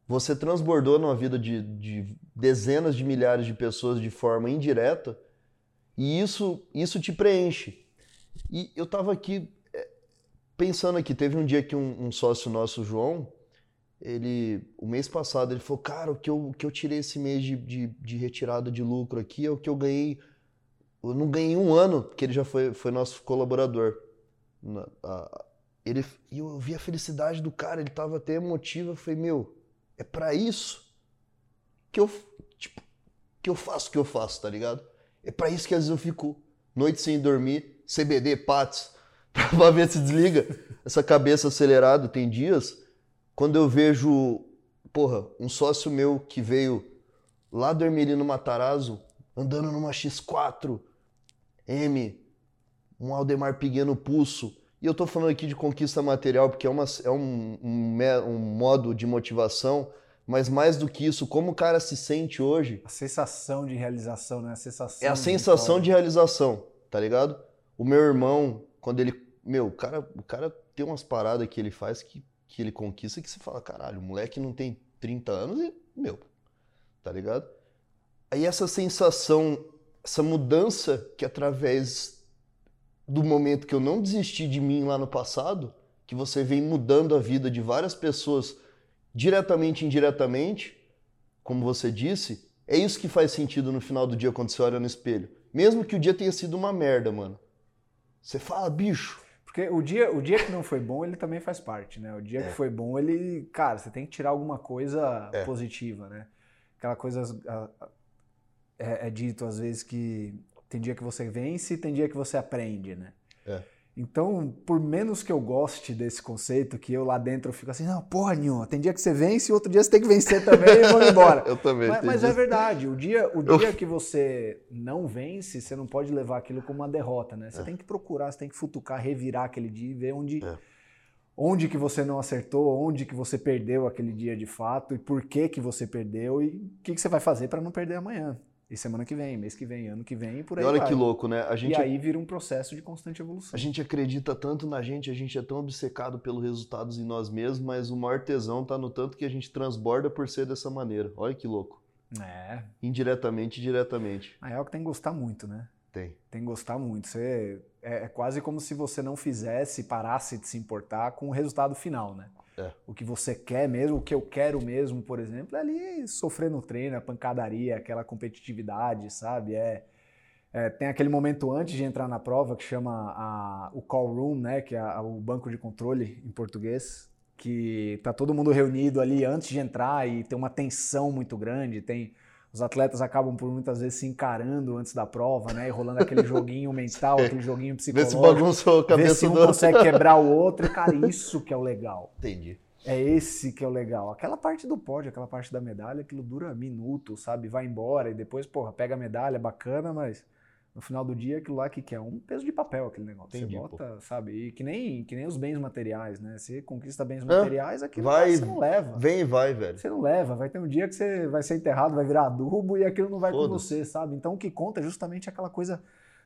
você transbordou numa vida de, de, dezenas de milhares de pessoas de forma indireta e isso, isso te preenche. E eu estava aqui é, pensando aqui, teve um dia que um, um, sócio nosso, João, ele, o mês passado, ele falou, cara, o que eu, o que eu tirei esse mês de, de, de retirada de lucro aqui é o que eu ganhei, eu não ganhei um ano, que ele já foi, foi nosso colaborador ele, e eu vi a felicidade do cara, ele tava até emotivo. Eu falei, meu, é para isso que eu, tipo, que eu faço o que eu faço, tá ligado? É para isso que às vezes eu fico noite sem dormir, CBD, PATS, [laughs] pra ver se desliga essa cabeça acelerada. Tem dias quando eu vejo, porra, um sócio meu que veio lá do Hermelino Matarazzo, andando numa X4 M, um Aldemar Piguet no pulso. E eu estou falando aqui de conquista material porque é, uma, é um, um, um, modo de motivação, mas mais do que isso, como o cara se sente hoje. A sensação de realização, né? A sensação é a sensação de, de realização, tá ligado? O meu irmão, quando ele. Meu, o cara, o cara tem umas paradas que ele faz que, que ele conquista que você fala, caralho, o moleque não tem 30 anos e, meu, tá ligado? Aí essa sensação, essa mudança que através do momento que eu não desisti de mim lá no passado, que você vem mudando a vida de várias pessoas diretamente e indiretamente, como você disse, é isso que faz sentido no final do dia quando você olha no espelho. Mesmo que o dia tenha sido uma merda, mano. Você fala, bicho. Porque o dia, o dia que não foi bom, ele também faz parte, né? O dia é. que foi bom, ele. Cara, você tem que tirar alguma coisa é. positiva, né? Aquela coisa. É, é dito às vezes que tem dia que você vence e tem dia que você aprende, né? É. Então, por menos que eu goste desse conceito, que eu lá dentro fico assim, não, porra nenhuma, tem dia que você vence e outro dia você tem que vencer também e vamos embora. [laughs] eu também. Mas, mas é verdade, o dia, o dia que você não vence, você não pode levar aquilo como uma derrota, né? Você é. tem que procurar, você tem que futucar, revirar aquele dia e ver onde, é. onde que você não acertou, onde que você perdeu aquele dia de fato e por que que você perdeu e o que, que você vai fazer para não perder amanhã. E semana que vem, mês que vem, ano que vem, e por aí. E olha vai. que louco, né? A gente, e aí vira um processo de constante evolução. A gente acredita tanto na gente, a gente é tão obcecado pelos resultados em nós mesmos, mas o maior tesão tá no tanto que a gente transborda por ser dessa maneira. Olha que louco. É. Indiretamente e diretamente. Aí é o que tem que gostar muito, né? Tem. Tem que gostar muito. Você, é, é quase como se você não fizesse, parasse de se importar com o resultado final, né? É. O que você quer mesmo, o que eu quero mesmo, por exemplo, é ali sofrer no treino, a pancadaria, aquela competitividade, sabe? É, é, tem aquele momento antes de entrar na prova que chama a, o call room, né? Que é a, o banco de controle em português, que tá todo mundo reunido ali antes de entrar e tem uma tensão muito grande, tem os atletas acabam por muitas vezes se encarando antes da prova, né? E rolando aquele [laughs] joguinho mental, aquele joguinho psicológico. Vê se bagunçou a cabeça Vê se um do... consegue quebrar o outro. [laughs] Cara, isso que é o legal. Entendi. É esse que é o legal. Aquela parte do pódio, aquela parte da medalha, aquilo dura minutos, sabe? Vai embora e depois, porra, pega a medalha, bacana, mas no final do dia, aquilo lá que, que é um peso de papel, aquele negócio. Entendi, você bota, pô. sabe? E que nem, que nem os bens materiais, né? Você conquista bens materiais, aquilo vai, lá você não leva. Vem e vai, velho. Você não leva. Vai ter um dia que você vai ser enterrado, vai virar adubo e aquilo não vai com você, sabe? Então o que conta é justamente aquela coisa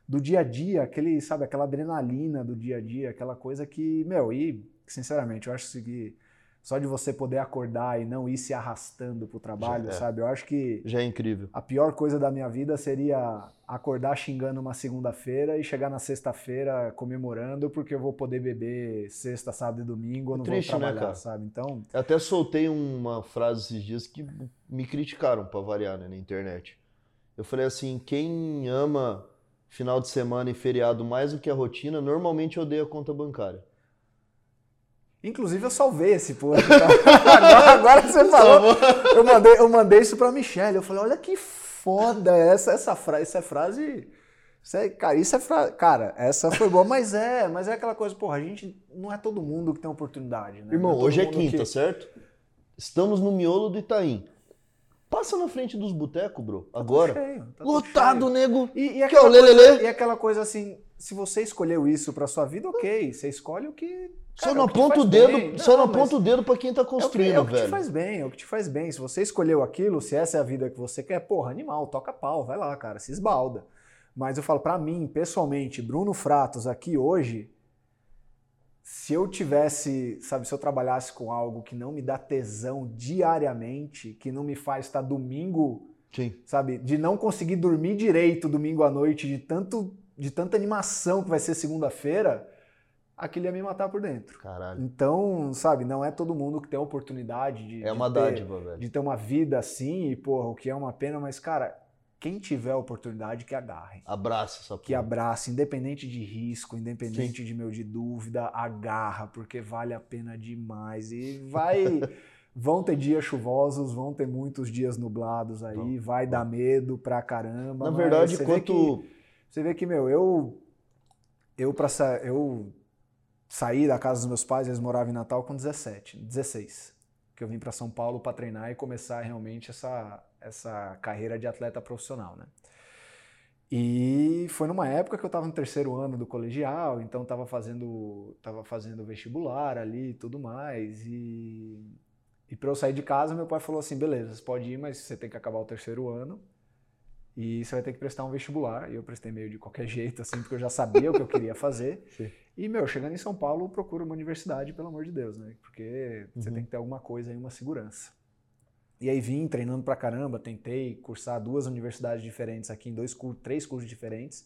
do dia a dia, aquele, sabe, aquela adrenalina do dia a dia, aquela coisa que, meu, e sinceramente, eu acho que só de você poder acordar e não ir se arrastando pro trabalho, é. sabe? Eu acho que. Já é incrível. A pior coisa da minha vida seria acordar xingando uma segunda-feira e chegar na sexta-feira comemorando porque eu vou poder beber sexta, sábado e domingo, eu não triste, vou né, trabalhar, né, sabe? Então. Eu até soltei uma frase esses dias que me criticaram para variar né, na internet. Eu falei assim: quem ama final de semana e feriado mais do que a rotina, normalmente odeia a conta bancária. Inclusive eu salvei esse post. Tá? [laughs] agora, agora, você falou. Eu mandei, eu mandei isso pra Michelle. Eu falei, olha que foda essa, essa frase. Essa é frase. Isso é, cara, isso é frase. Cara, essa foi boa, mas é, mas é aquela coisa, porra, a gente não é todo mundo que tem oportunidade, né? Irmão, é hoje é quinta, que... certo? Estamos no miolo do Itaim. Passa na frente dos botecos, bro. Tá agora. Cheio, tá Lotado, cheio. nego. E, e, aquela coisa, e aquela coisa assim, se você escolheu isso pra sua vida, ok. Você escolhe o que Cara, só não aponta o dedo, só não, aponta o dedo para quem tá construindo, é o que, é velho. É o que te faz bem, é o que te faz bem. Se você escolheu aquilo, se essa é a vida que você quer, porra, animal, toca pau, vai lá, cara, se esbalda. Mas eu falo para mim, pessoalmente, Bruno Fratos aqui hoje, se eu tivesse, sabe, se eu trabalhasse com algo que não me dá tesão diariamente, que não me faz estar domingo, Sim. sabe, de não conseguir dormir direito domingo à noite, de tanto de tanta animação que vai ser segunda-feira, aquilo ia me matar por dentro. Caralho. Então, sabe, não é todo mundo que tem a oportunidade de, é uma de, ter, dádiva, velho. de ter uma vida assim, e, porra, o que é uma pena, mas, cara, quem tiver a oportunidade, que agarre. Abraça essa porra. Que abrace, independente de risco, independente Sim. de meu de dúvida, agarra, porque vale a pena demais. E [laughs] vai. vão ter dias chuvosos, vão ter muitos dias nublados aí, vai dar medo pra caramba. Na verdade, você quanto. Vê que, você vê que, meu, eu. Eu, pra, eu saí da casa dos meus pais, eles moravam em Natal com 17, 16. Que eu vim para São Paulo para treinar e começar realmente essa, essa carreira de atleta profissional, né? E foi numa época que eu estava no terceiro ano do colegial, então estava fazendo, tava fazendo vestibular ali e tudo mais. E, e para eu sair de casa, meu pai falou assim: beleza, você pode ir, mas você tem que acabar o terceiro ano. E você vai ter que prestar um vestibular. E eu prestei meio de qualquer [laughs] jeito, assim, porque eu já sabia o que eu queria fazer. Sim. E, meu, chegando em São Paulo, procura uma universidade, pelo amor de Deus, né? Porque você Uhum. tem que ter alguma coisa aí, uma segurança. E aí vim treinando pra caramba, tentei cursar duas universidades diferentes aqui, em dois cursos, três cursos diferentes.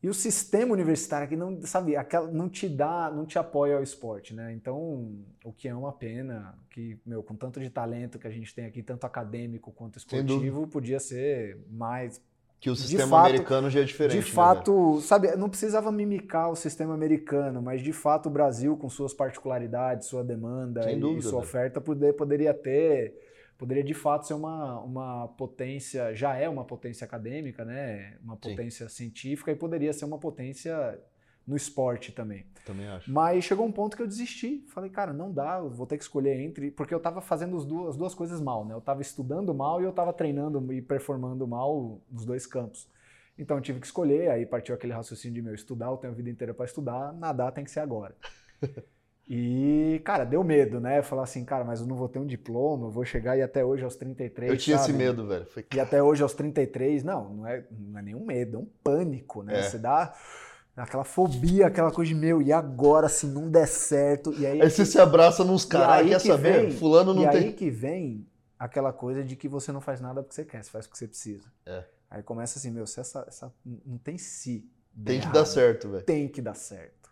E o sistema universitário aqui não, sabe, aquela, não te dá, não te apoia ao esporte, né? Então, o que é uma pena, que, meu, com tanto de talento que a gente tem aqui, tanto acadêmico quanto esportivo, podia ser mais Que o sistema fato- americano já é diferente. de né, fato, sabe, não precisava mimicar o sistema americano, mas de fato o Brasil, com suas particularidades, sua demanda Sem e dúvida, sua velho. oferta, poder, poderia ter, poderia de fato ser uma, uma potência, já é uma potência acadêmica, né? Uma Sim. potência científica e poderia ser uma potência no esporte também. Também acho. Mas chegou um ponto que eu desisti. Falei, cara, não dá, vou ter que escolher entre. Porque eu tava fazendo as duas, as duas coisas mal, né? Eu tava estudando mal e eu tava treinando e performando mal nos dois campos. Então eu tive que escolher, aí partiu aquele raciocínio de meu, estudar, eu tenho a vida inteira para estudar, nadar tem que ser agora. [laughs] E, cara, deu medo, né? Falar assim, cara, mas eu não vou ter um diploma, eu vou chegar e até hoje aos 33. Eu tinha esse sabe? medo, velho. Foi... E até hoje aos 33, não, não é, não é nenhum medo, é um pânico, né? É. Você dá aquela fobia, aquela coisa de, meu, e agora se não der certo? E aí, Aí você se abraça nos e caras, aí quer que saber? vem- Fulano não e tem. aí que vem aquela coisa de que você não faz nada porque você quer, você faz porque você precisa. É. Aí começa assim, meu, se essa, essa não tem se. Tem que errado, dar certo, velho. Tem que dar certo.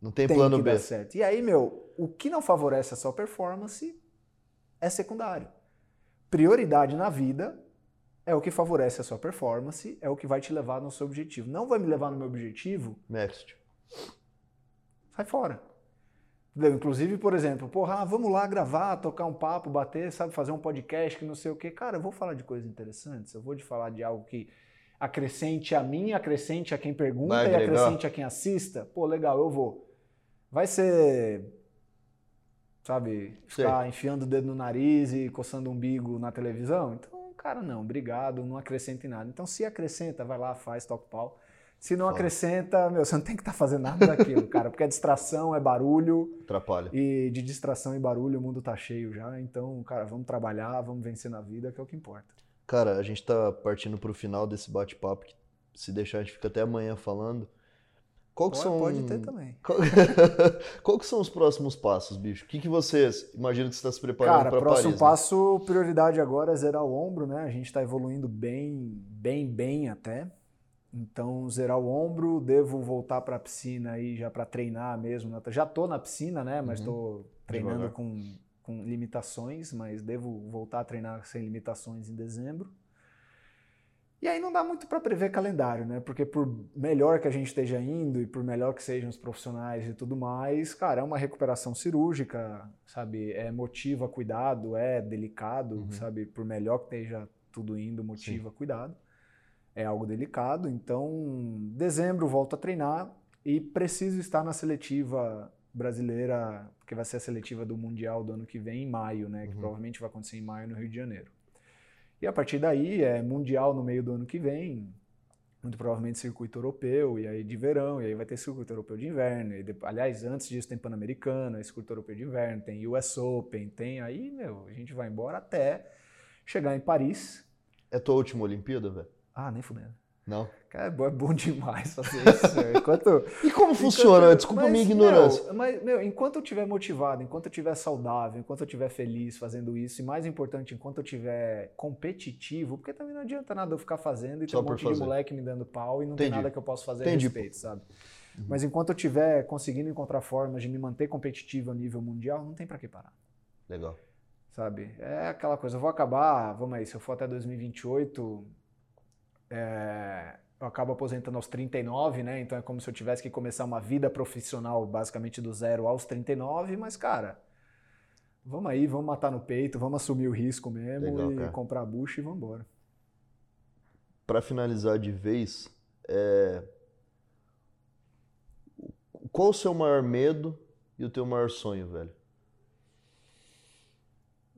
Não tem, Tem plano que B. dar certo. E aí, meu, o que não favorece a sua performance é secundário. Prioridade na vida é o que favorece a sua performance, é o que vai te levar no seu objetivo. Não vai me levar no meu objetivo, Next. sai fora. Entendeu? Inclusive, por exemplo, porra, ah, vamos lá gravar, tocar um papo, bater, sabe, fazer um podcast que não sei o quê. Cara, eu vou falar de coisas interessantes, eu vou de falar de algo que acrescente a mim, acrescente a quem pergunta Vai e acrescente a quem assista. Pô, legal, eu vou. Vai ser, sabe, ficar enfiando o dedo no nariz e coçando o umbigo na televisão? Então, cara, não, obrigado, não acrescenta em nada. Então, se acrescenta, vai lá, faz, toca o pau. Se não Foda. acrescenta, meu, você não tem que estar fazendo nada daquilo, [laughs] cara, porque é distração, é barulho, Atrapalha. e de distração e barulho o mundo tá cheio já. Então, cara, vamos trabalhar, vamos vencer na vida, que é o que importa. Cara, a gente tá partindo pro final desse bate-papo, que se deixar a gente fica até amanhã falando. Qual que Pode, são... pode ter também. [laughs] Qual... Qual que são os próximos passos, bicho? O que, que vocês... Imagino que você está se preparando Cara, para próximo Paris. né? passo, prioridade agora é zerar o ombro, né? A gente tá evoluindo bem, bem, bem até. Então, zerar o ombro, devo voltar para a piscina aí já para treinar mesmo. né? Já tô na piscina, né? Mas Uhum. tô treinando Devagar. com, com limitações, mas devo voltar a treinar sem limitações em dezembro. E aí não dá muito para prever calendário, né? Porque por melhor que a gente esteja indo e por melhor que sejam os profissionais e tudo mais, cara, é uma recuperação cirúrgica, sabe? É motiva cuidado, é delicado, Uhum. sabe? Por melhor que esteja tudo indo, motiva cuidado. É algo delicado. Então, dezembro volto a treinar e preciso estar na seletiva brasileira, que vai ser a seletiva do Mundial do ano que vem, em maio, né? Que Uhum. provavelmente vai acontecer em maio no Rio de Janeiro. E a partir daí é mundial no meio do ano que vem, muito provavelmente circuito europeu, e aí de verão, e aí vai ter circuito europeu de inverno. E de- aliás, antes disso tem Pan-Americano, circuito europeu de inverno, tem US Open, tem aí, meu, a gente vai embora até chegar em Paris. É tua última Olimpíada, velho? Ah, nem fudendo. Não. Cara, é bom- é bom demais fazer isso. [laughs] Enquanto, E como funciona? Enquanto- Desculpa a mas, minha ignorância. Meu, mas, meu, enquanto eu estiver motivado, enquanto eu estiver saudável, enquanto eu estiver feliz fazendo isso, e mais importante, enquanto eu estiver competitivo, porque também não adianta nada eu ficar fazendo e ter Só um por monte fazer. de moleque me dando pau e não tem Entendi. nada que eu possa fazer Entendi, a respeito, sabe? Mas enquanto eu estiver conseguindo encontrar formas de me manter competitivo a nível mundial, não tem pra que parar Legal. sabe? É aquela coisa, eu vou acabar, vamos aí, se eu for até 2028, é, eu acabo aposentando aos 39, né? Então é como se eu tivesse que começar uma vida profissional basicamente do zero aos 39, mas cara, vamos aí, vamos matar no peito, vamos assumir o risco mesmo Legal, e cara. comprar bucha e vamos embora. Pra finalizar de vez, é... qual o seu maior medo e o teu maior sonho, velho?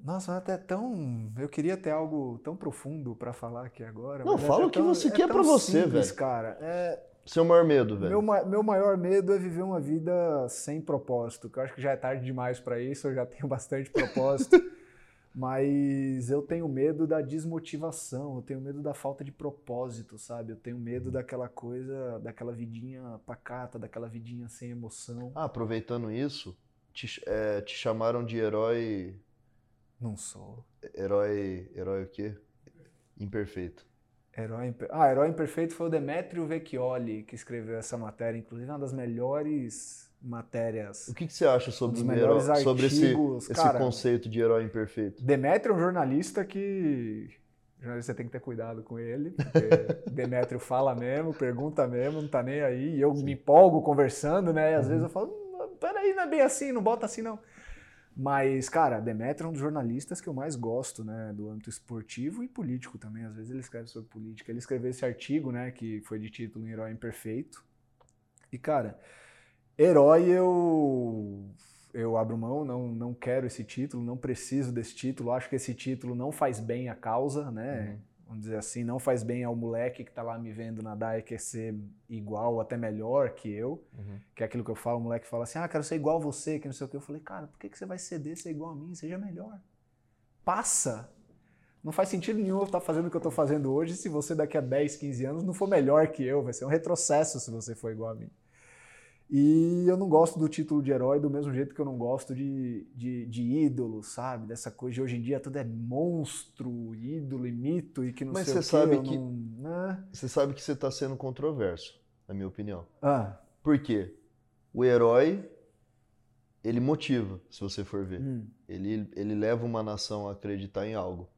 Nossa, até tão. Eu queria ter algo tão profundo pra falar aqui agora. Não, é fala o que tão- você é quer pra você, velho. cara. É, Seu maior medo, velho. Meu, meu maior medo é viver uma vida sem propósito, que eu acho que já é tarde demais para isso, eu já [laughs] tenho bastante propósito. Mas eu tenho medo da desmotivação, eu tenho medo da falta de propósito, sabe? Eu tenho medo Uhum. daquela coisa, daquela vidinha pacata, daquela vidinha sem emoção. Ah, aproveitando isso, te, é, te chamaram de herói. Não sou. Herói. Herói o quê? Imperfeito. Herói, imper- ah, Herói Imperfeito foi o Demetrio Vecchioli que escreveu essa matéria, inclusive uma das melhores matérias. O que, que você acha Um sobre, melhores herói- sobre esse, artigos, esse cara. conceito de herói imperfeito? Demetrio é um jornalista que. Jornalista tem que ter cuidado com ele, porque [laughs] Demetrio fala mesmo, pergunta mesmo, não tá nem aí. E eu me empolgo conversando, né? E às Uhum. vezes eu falo, "Hum, peraí, não é bem assim, não bota assim não. Mas, cara, Demetrio é um dos jornalistas que eu mais gosto, né? Do âmbito esportivo e político também. Às vezes ele escreve sobre política. Ele escreveu esse artigo, né? Que foi de título em Herói Imperfeito. E, cara, herói eu eu abro mão, não, não quero esse título, não preciso desse título, acho que esse título não faz bem à causa, né? Vamos dizer assim, não faz bem ao moleque que tá lá me vendo nadar e quer ser igual ou até melhor que eu, Uhum. que é aquilo que eu falo, o moleque fala assim, ah, quero ser igual a você, que não sei o que. Eu falei, cara, por que, que você vai ceder ser igual a mim? Seja melhor. Passa. Não faz sentido nenhum eu estar fazendo o que eu tô fazendo hoje se você daqui a 10, 15 anos não for melhor que eu, vai ser um retrocesso se você for igual a mim. E eu não gosto do título de herói do mesmo jeito que eu não gosto de, de, de ídolo, sabe? Dessa coisa de hoje em dia tudo é monstro, ídolo e mito e que não Mas sei você o sabe que- não- né? Você sabe que você está sendo controverso, na minha opinião. Ah, Por quê? O herói, ele motiva, se você for ver. hum, Ele, ele leva uma nação a acreditar em algo.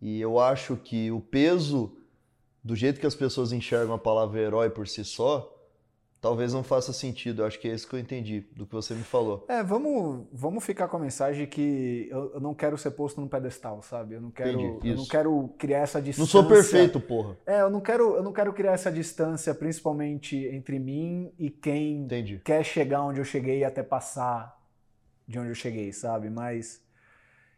E eu acho que o peso, do jeito que as pessoas enxergam a palavra herói por si só, talvez não faça sentido. Eu acho que é isso que eu entendi do que você me falou. É, vamos, vamos ficar com a mensagem que eu, eu não quero ser posto num pedestal, sabe? Eu não quero, Entendi, eu não quero criar essa distância. Não sou perfeito, porra. É, eu não quero, eu não quero criar essa distância, principalmente entre mim e quem Entendi. quer chegar onde eu cheguei e até passar de onde eu cheguei, sabe? Mas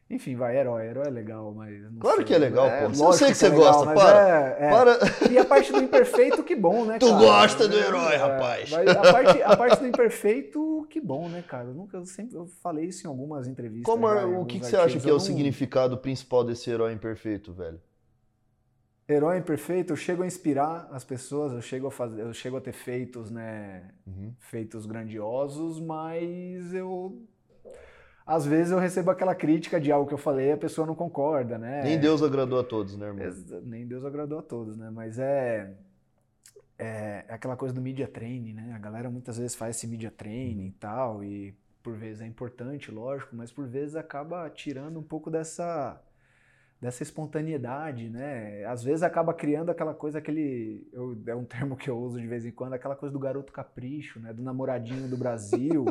enfim, vai, herói, herói é legal, mas Claro sei. que é legal, pô. Eu sei que você é legal, gosta, para. é- é. Para. E a parte do imperfeito, que bom, né, [laughs] Tu cara? gosta do herói, É, rapaz. mas a, parte, a parte do imperfeito, que bom, né, cara? Eu nunca, eu sempre eu falei isso em algumas entrevistas. Como já, é- o que, que você acha que é o não- significado principal desse herói imperfeito, velho? Herói imperfeito, eu chego a inspirar as pessoas, eu chego a fazer, eu chego a ter feitos, né, Uhum. feitos grandiosos, mas eu às vezes eu recebo aquela crítica de algo que eu falei, a pessoa não concorda, né? Nem Deus agradou a todos, né, irmão? Nem Deus agradou a todos, né? Mas é, é é aquela coisa do media training, né? A galera muitas vezes faz esse media training e tal, e por vezes é importante, lógico, mas por vezes acaba tirando um pouco dessa dessa espontaneidade, né? Às vezes acaba criando aquela coisa, aquele eu, é um [laughs] termo que eu uso de vez em quando, aquela coisa do garoto capricho, né? Do namoradinho do Brasil,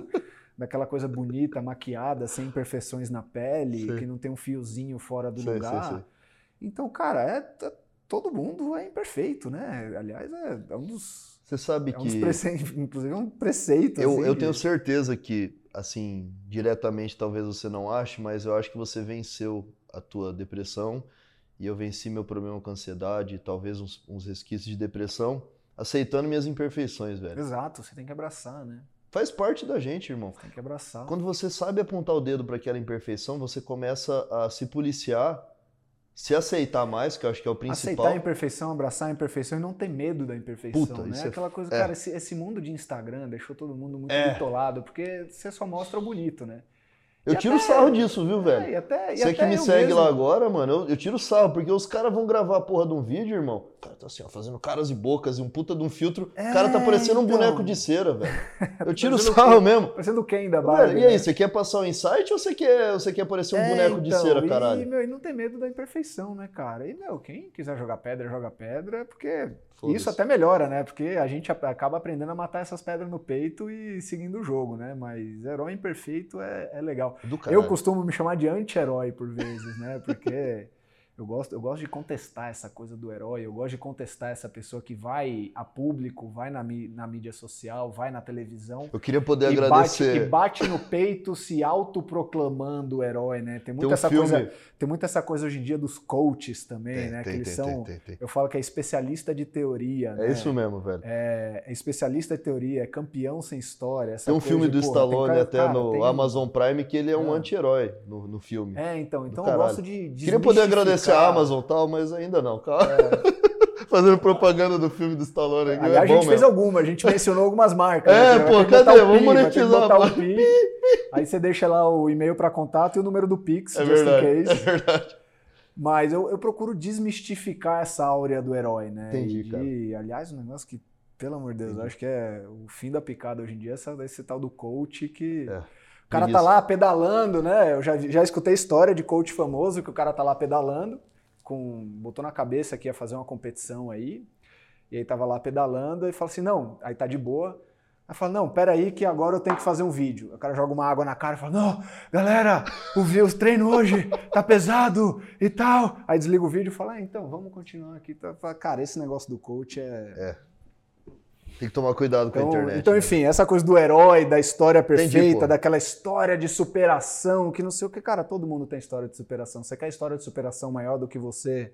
daquela coisa bonita, maquiada, sem imperfeições na pele, Sei. que não tem um fiozinho fora do sei, lugar. sei. Então, cara, é, t- todo mundo é imperfeito, né? Aliás, é, é um dos. Você sabe É um que prece... [laughs] Inclusive, é um preceito. eu, assim, eu tenho certeza que, assim, diretamente talvez você não ache, mas eu acho que você venceu a tua depressão e eu venci meu problema com ansiedade, talvez uns, uns resquícios de depressão, aceitando minhas imperfeições, velho. Exato, você tem que abraçar, né? Faz parte da gente, irmão. Tem que abraçar. Quando você sabe apontar o dedo para aquela imperfeição, você começa a se policiar, se aceitar mais, que eu acho que é o principal. Aceitar a imperfeição, abraçar a imperfeição e não ter medo da imperfeição, Puta, né? é- Aquela coisa, é. cara, esse, esse mundo de Instagram deixou todo mundo muito É. bitolado, porque você só mostra o bonito, né? Eu E tiro até- sarro disso, viu, É, velho? e até, e Você que me segue mesmo. lá agora, mano, eu, eu tiro sarro, porque os caras vão gravar a porra de um vídeo, irmão. O cara tá assim, ó, fazendo caras e bocas e um puta de um filtro. É, o cara tá parecendo um então. boneco de cera, velho. [laughs] Eu tiro sarro mesmo. Parecendo quem da Barbie, e aí, né? você quer passar um insight ou você quer, você quer parecer um É, boneco de então, cera, E, caralho? meu, e não tem medo da imperfeição, né, cara? E, meu, quem quiser jogar pedra, joga pedra, porque. Isso até melhora, né? Porque a gente acaba aprendendo a matar essas pedras no peito e seguindo o jogo, né? Mas herói imperfeito é, é legal. Eu costumo me chamar de anti-herói por vezes, né? Porque Eu gosto, eu gosto de contestar essa coisa do herói, eu gosto de contestar essa pessoa que vai a público, vai na, na mídia social, vai na televisão. Eu queria poder agradecer. Bate, que bate no peito se autoproclamando herói, né? Tem muita, tem um essa filme... coisa, tem muita essa coisa hoje em dia dos coaches também, tem, né? Tem, que eles são. Eu falo que é especialista de teoria. É né? isso mesmo, velho. É, é, especialista de teoria, é campeão sem história. tem um filme de, do porra, Stallone cara, até cara, no. Amazon Prime que ele é um é. anti-herói no, no filme. É, então, então eu gosto de. Queria poder agradecer a Amazon e tal, mas ainda não, cara. É. [laughs] Fazendo propaganda do filme do Stallone aqui. Aliás, é a gente fez alguma, a gente mencionou algumas marcas. É, né? pô, cadê? Vamos monetizar. Aí você deixa lá o e-mail para contato e o número do Pix, é verdade, É verdade. Mas eu, eu procuro desmistificar essa áurea do herói, né? Entendi, e, cara. Aliás, um negócio que, pelo amor de Deus, acho que é o fim da picada hoje em dia, essa, esse tal do coach que. É. O cara tá lá pedalando, né? Eu já, já escutei história de coach famoso que o cara tá lá pedalando, com botou na cabeça que ia fazer uma competição aí, e aí tava lá pedalando e fala assim: não, aí tá de boa. Aí fala, não, peraí que agora eu tenho que fazer um vídeo. O cara joga uma água na cara e fala, não, galera, o, o treino hoje tá pesado e tal. Aí desliga o vídeo e fala, ah, então, vamos continuar aqui. Cara, esse negócio do coach é... é. Tem que tomar cuidado com então, a internet. Então, né? enfim, essa coisa do herói, da história perfeita, Entendi, daquela história de superação, que não sei o que, cara, todo mundo tem história de superação. Você quer história de superação maior do que você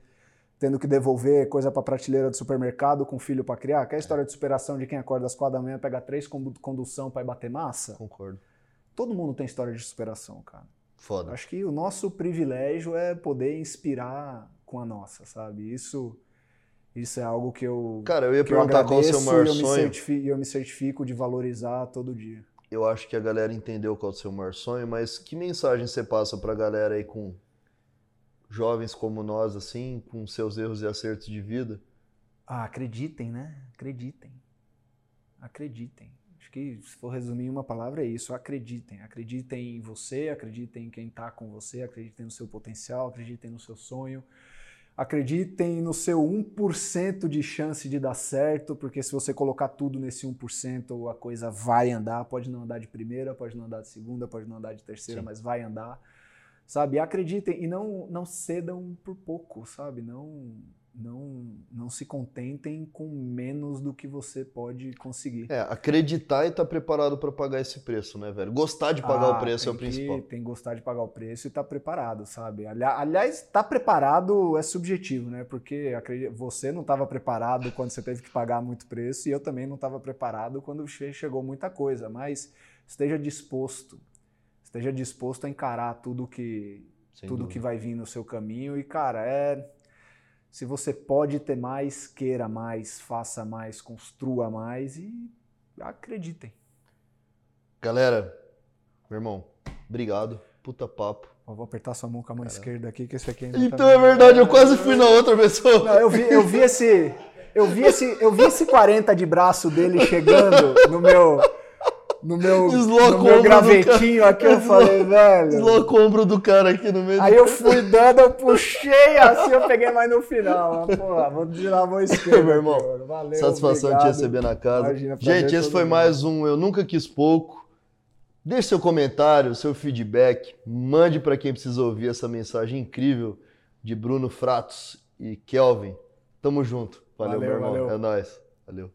tendo que devolver coisa para prateleira do supermercado com filho para criar? Quer história de superação de quem acorda às quatro da manhã, pega três com condução para ir bater massa? Concordo. Todo mundo tem história de superação, cara. Foda. Acho que o nosso privilégio é poder inspirar com a nossa, sabe? Isso isso é algo que eu. Cara, eu ia perguntar qual é o seu maior eu sonho. E eu me certifico de valorizar todo dia. Eu acho que a galera entendeu qual é o seu maior sonho, mas que mensagem você passa pra galera aí com jovens como nós, assim, com seus erros e acertos de vida? Ah, acreditem, né? Acreditem. Acreditem. Acho que se for resumir em uma palavra é isso, acreditem. Acreditem em você, acreditem em quem está com você, acreditem no seu potencial, acreditem no seu sonho. Acreditem no seu 1% de chance de dar certo, porque se você colocar tudo nesse 1%, a coisa vai andar. Pode não andar de primeira, pode não andar de segunda, pode não andar de terceira, Sim. mas vai andar. Sabe? Acreditem e não, não cedam por pouco, sabe? Não não, não se contentem com menos do que você pode conseguir. É, acreditar e estar tá preparado para pagar esse preço, né, velho? Gostar de pagar ah, o preço é o principal. Que, tem que gostar de pagar o preço e estar tá preparado, sabe? Aliás, estar tá preparado é subjetivo, né? Porque você não estava preparado quando você teve que pagar muito preço e eu também não estava preparado quando chegou muita coisa, mas esteja disposto, esteja disposto a encarar tudo que Sem tudo dúvida. que vai vir no seu caminho e cara, é se você pode ter mais, queira mais, faça mais, construa mais e acreditem. Galera, meu irmão, obrigado. Puta papo. Eu vou apertar sua mão com a mão esquerda aqui, que esse aqui ainda Então tá é verdade, eu quase fui na outra pessoa. Não, eu vi, eu vi esse. Eu vi esse, eu vi esse 40 de braço dele chegando no meu no meu, no meu gravetinho aqui, eu falei, velho. Deslocou o ombro do cara aqui no meio. Aí eu fui dando, eu puxei assim, eu peguei mais no final. Porra, vou tirar a mão esquerda. meu irmão, Valeu, satisfação obrigado. te receber na casa. Imagina, Gente, esse foi mundo. mais um Eu Nunca Quis Pouco. Deixe seu comentário, seu feedback. Mande para quem precisa ouvir essa mensagem incrível de Bruno Fratos e Kelvin. Tamo junto. Valeu, valeu meu irmão. Valeu. É nóis. Valeu.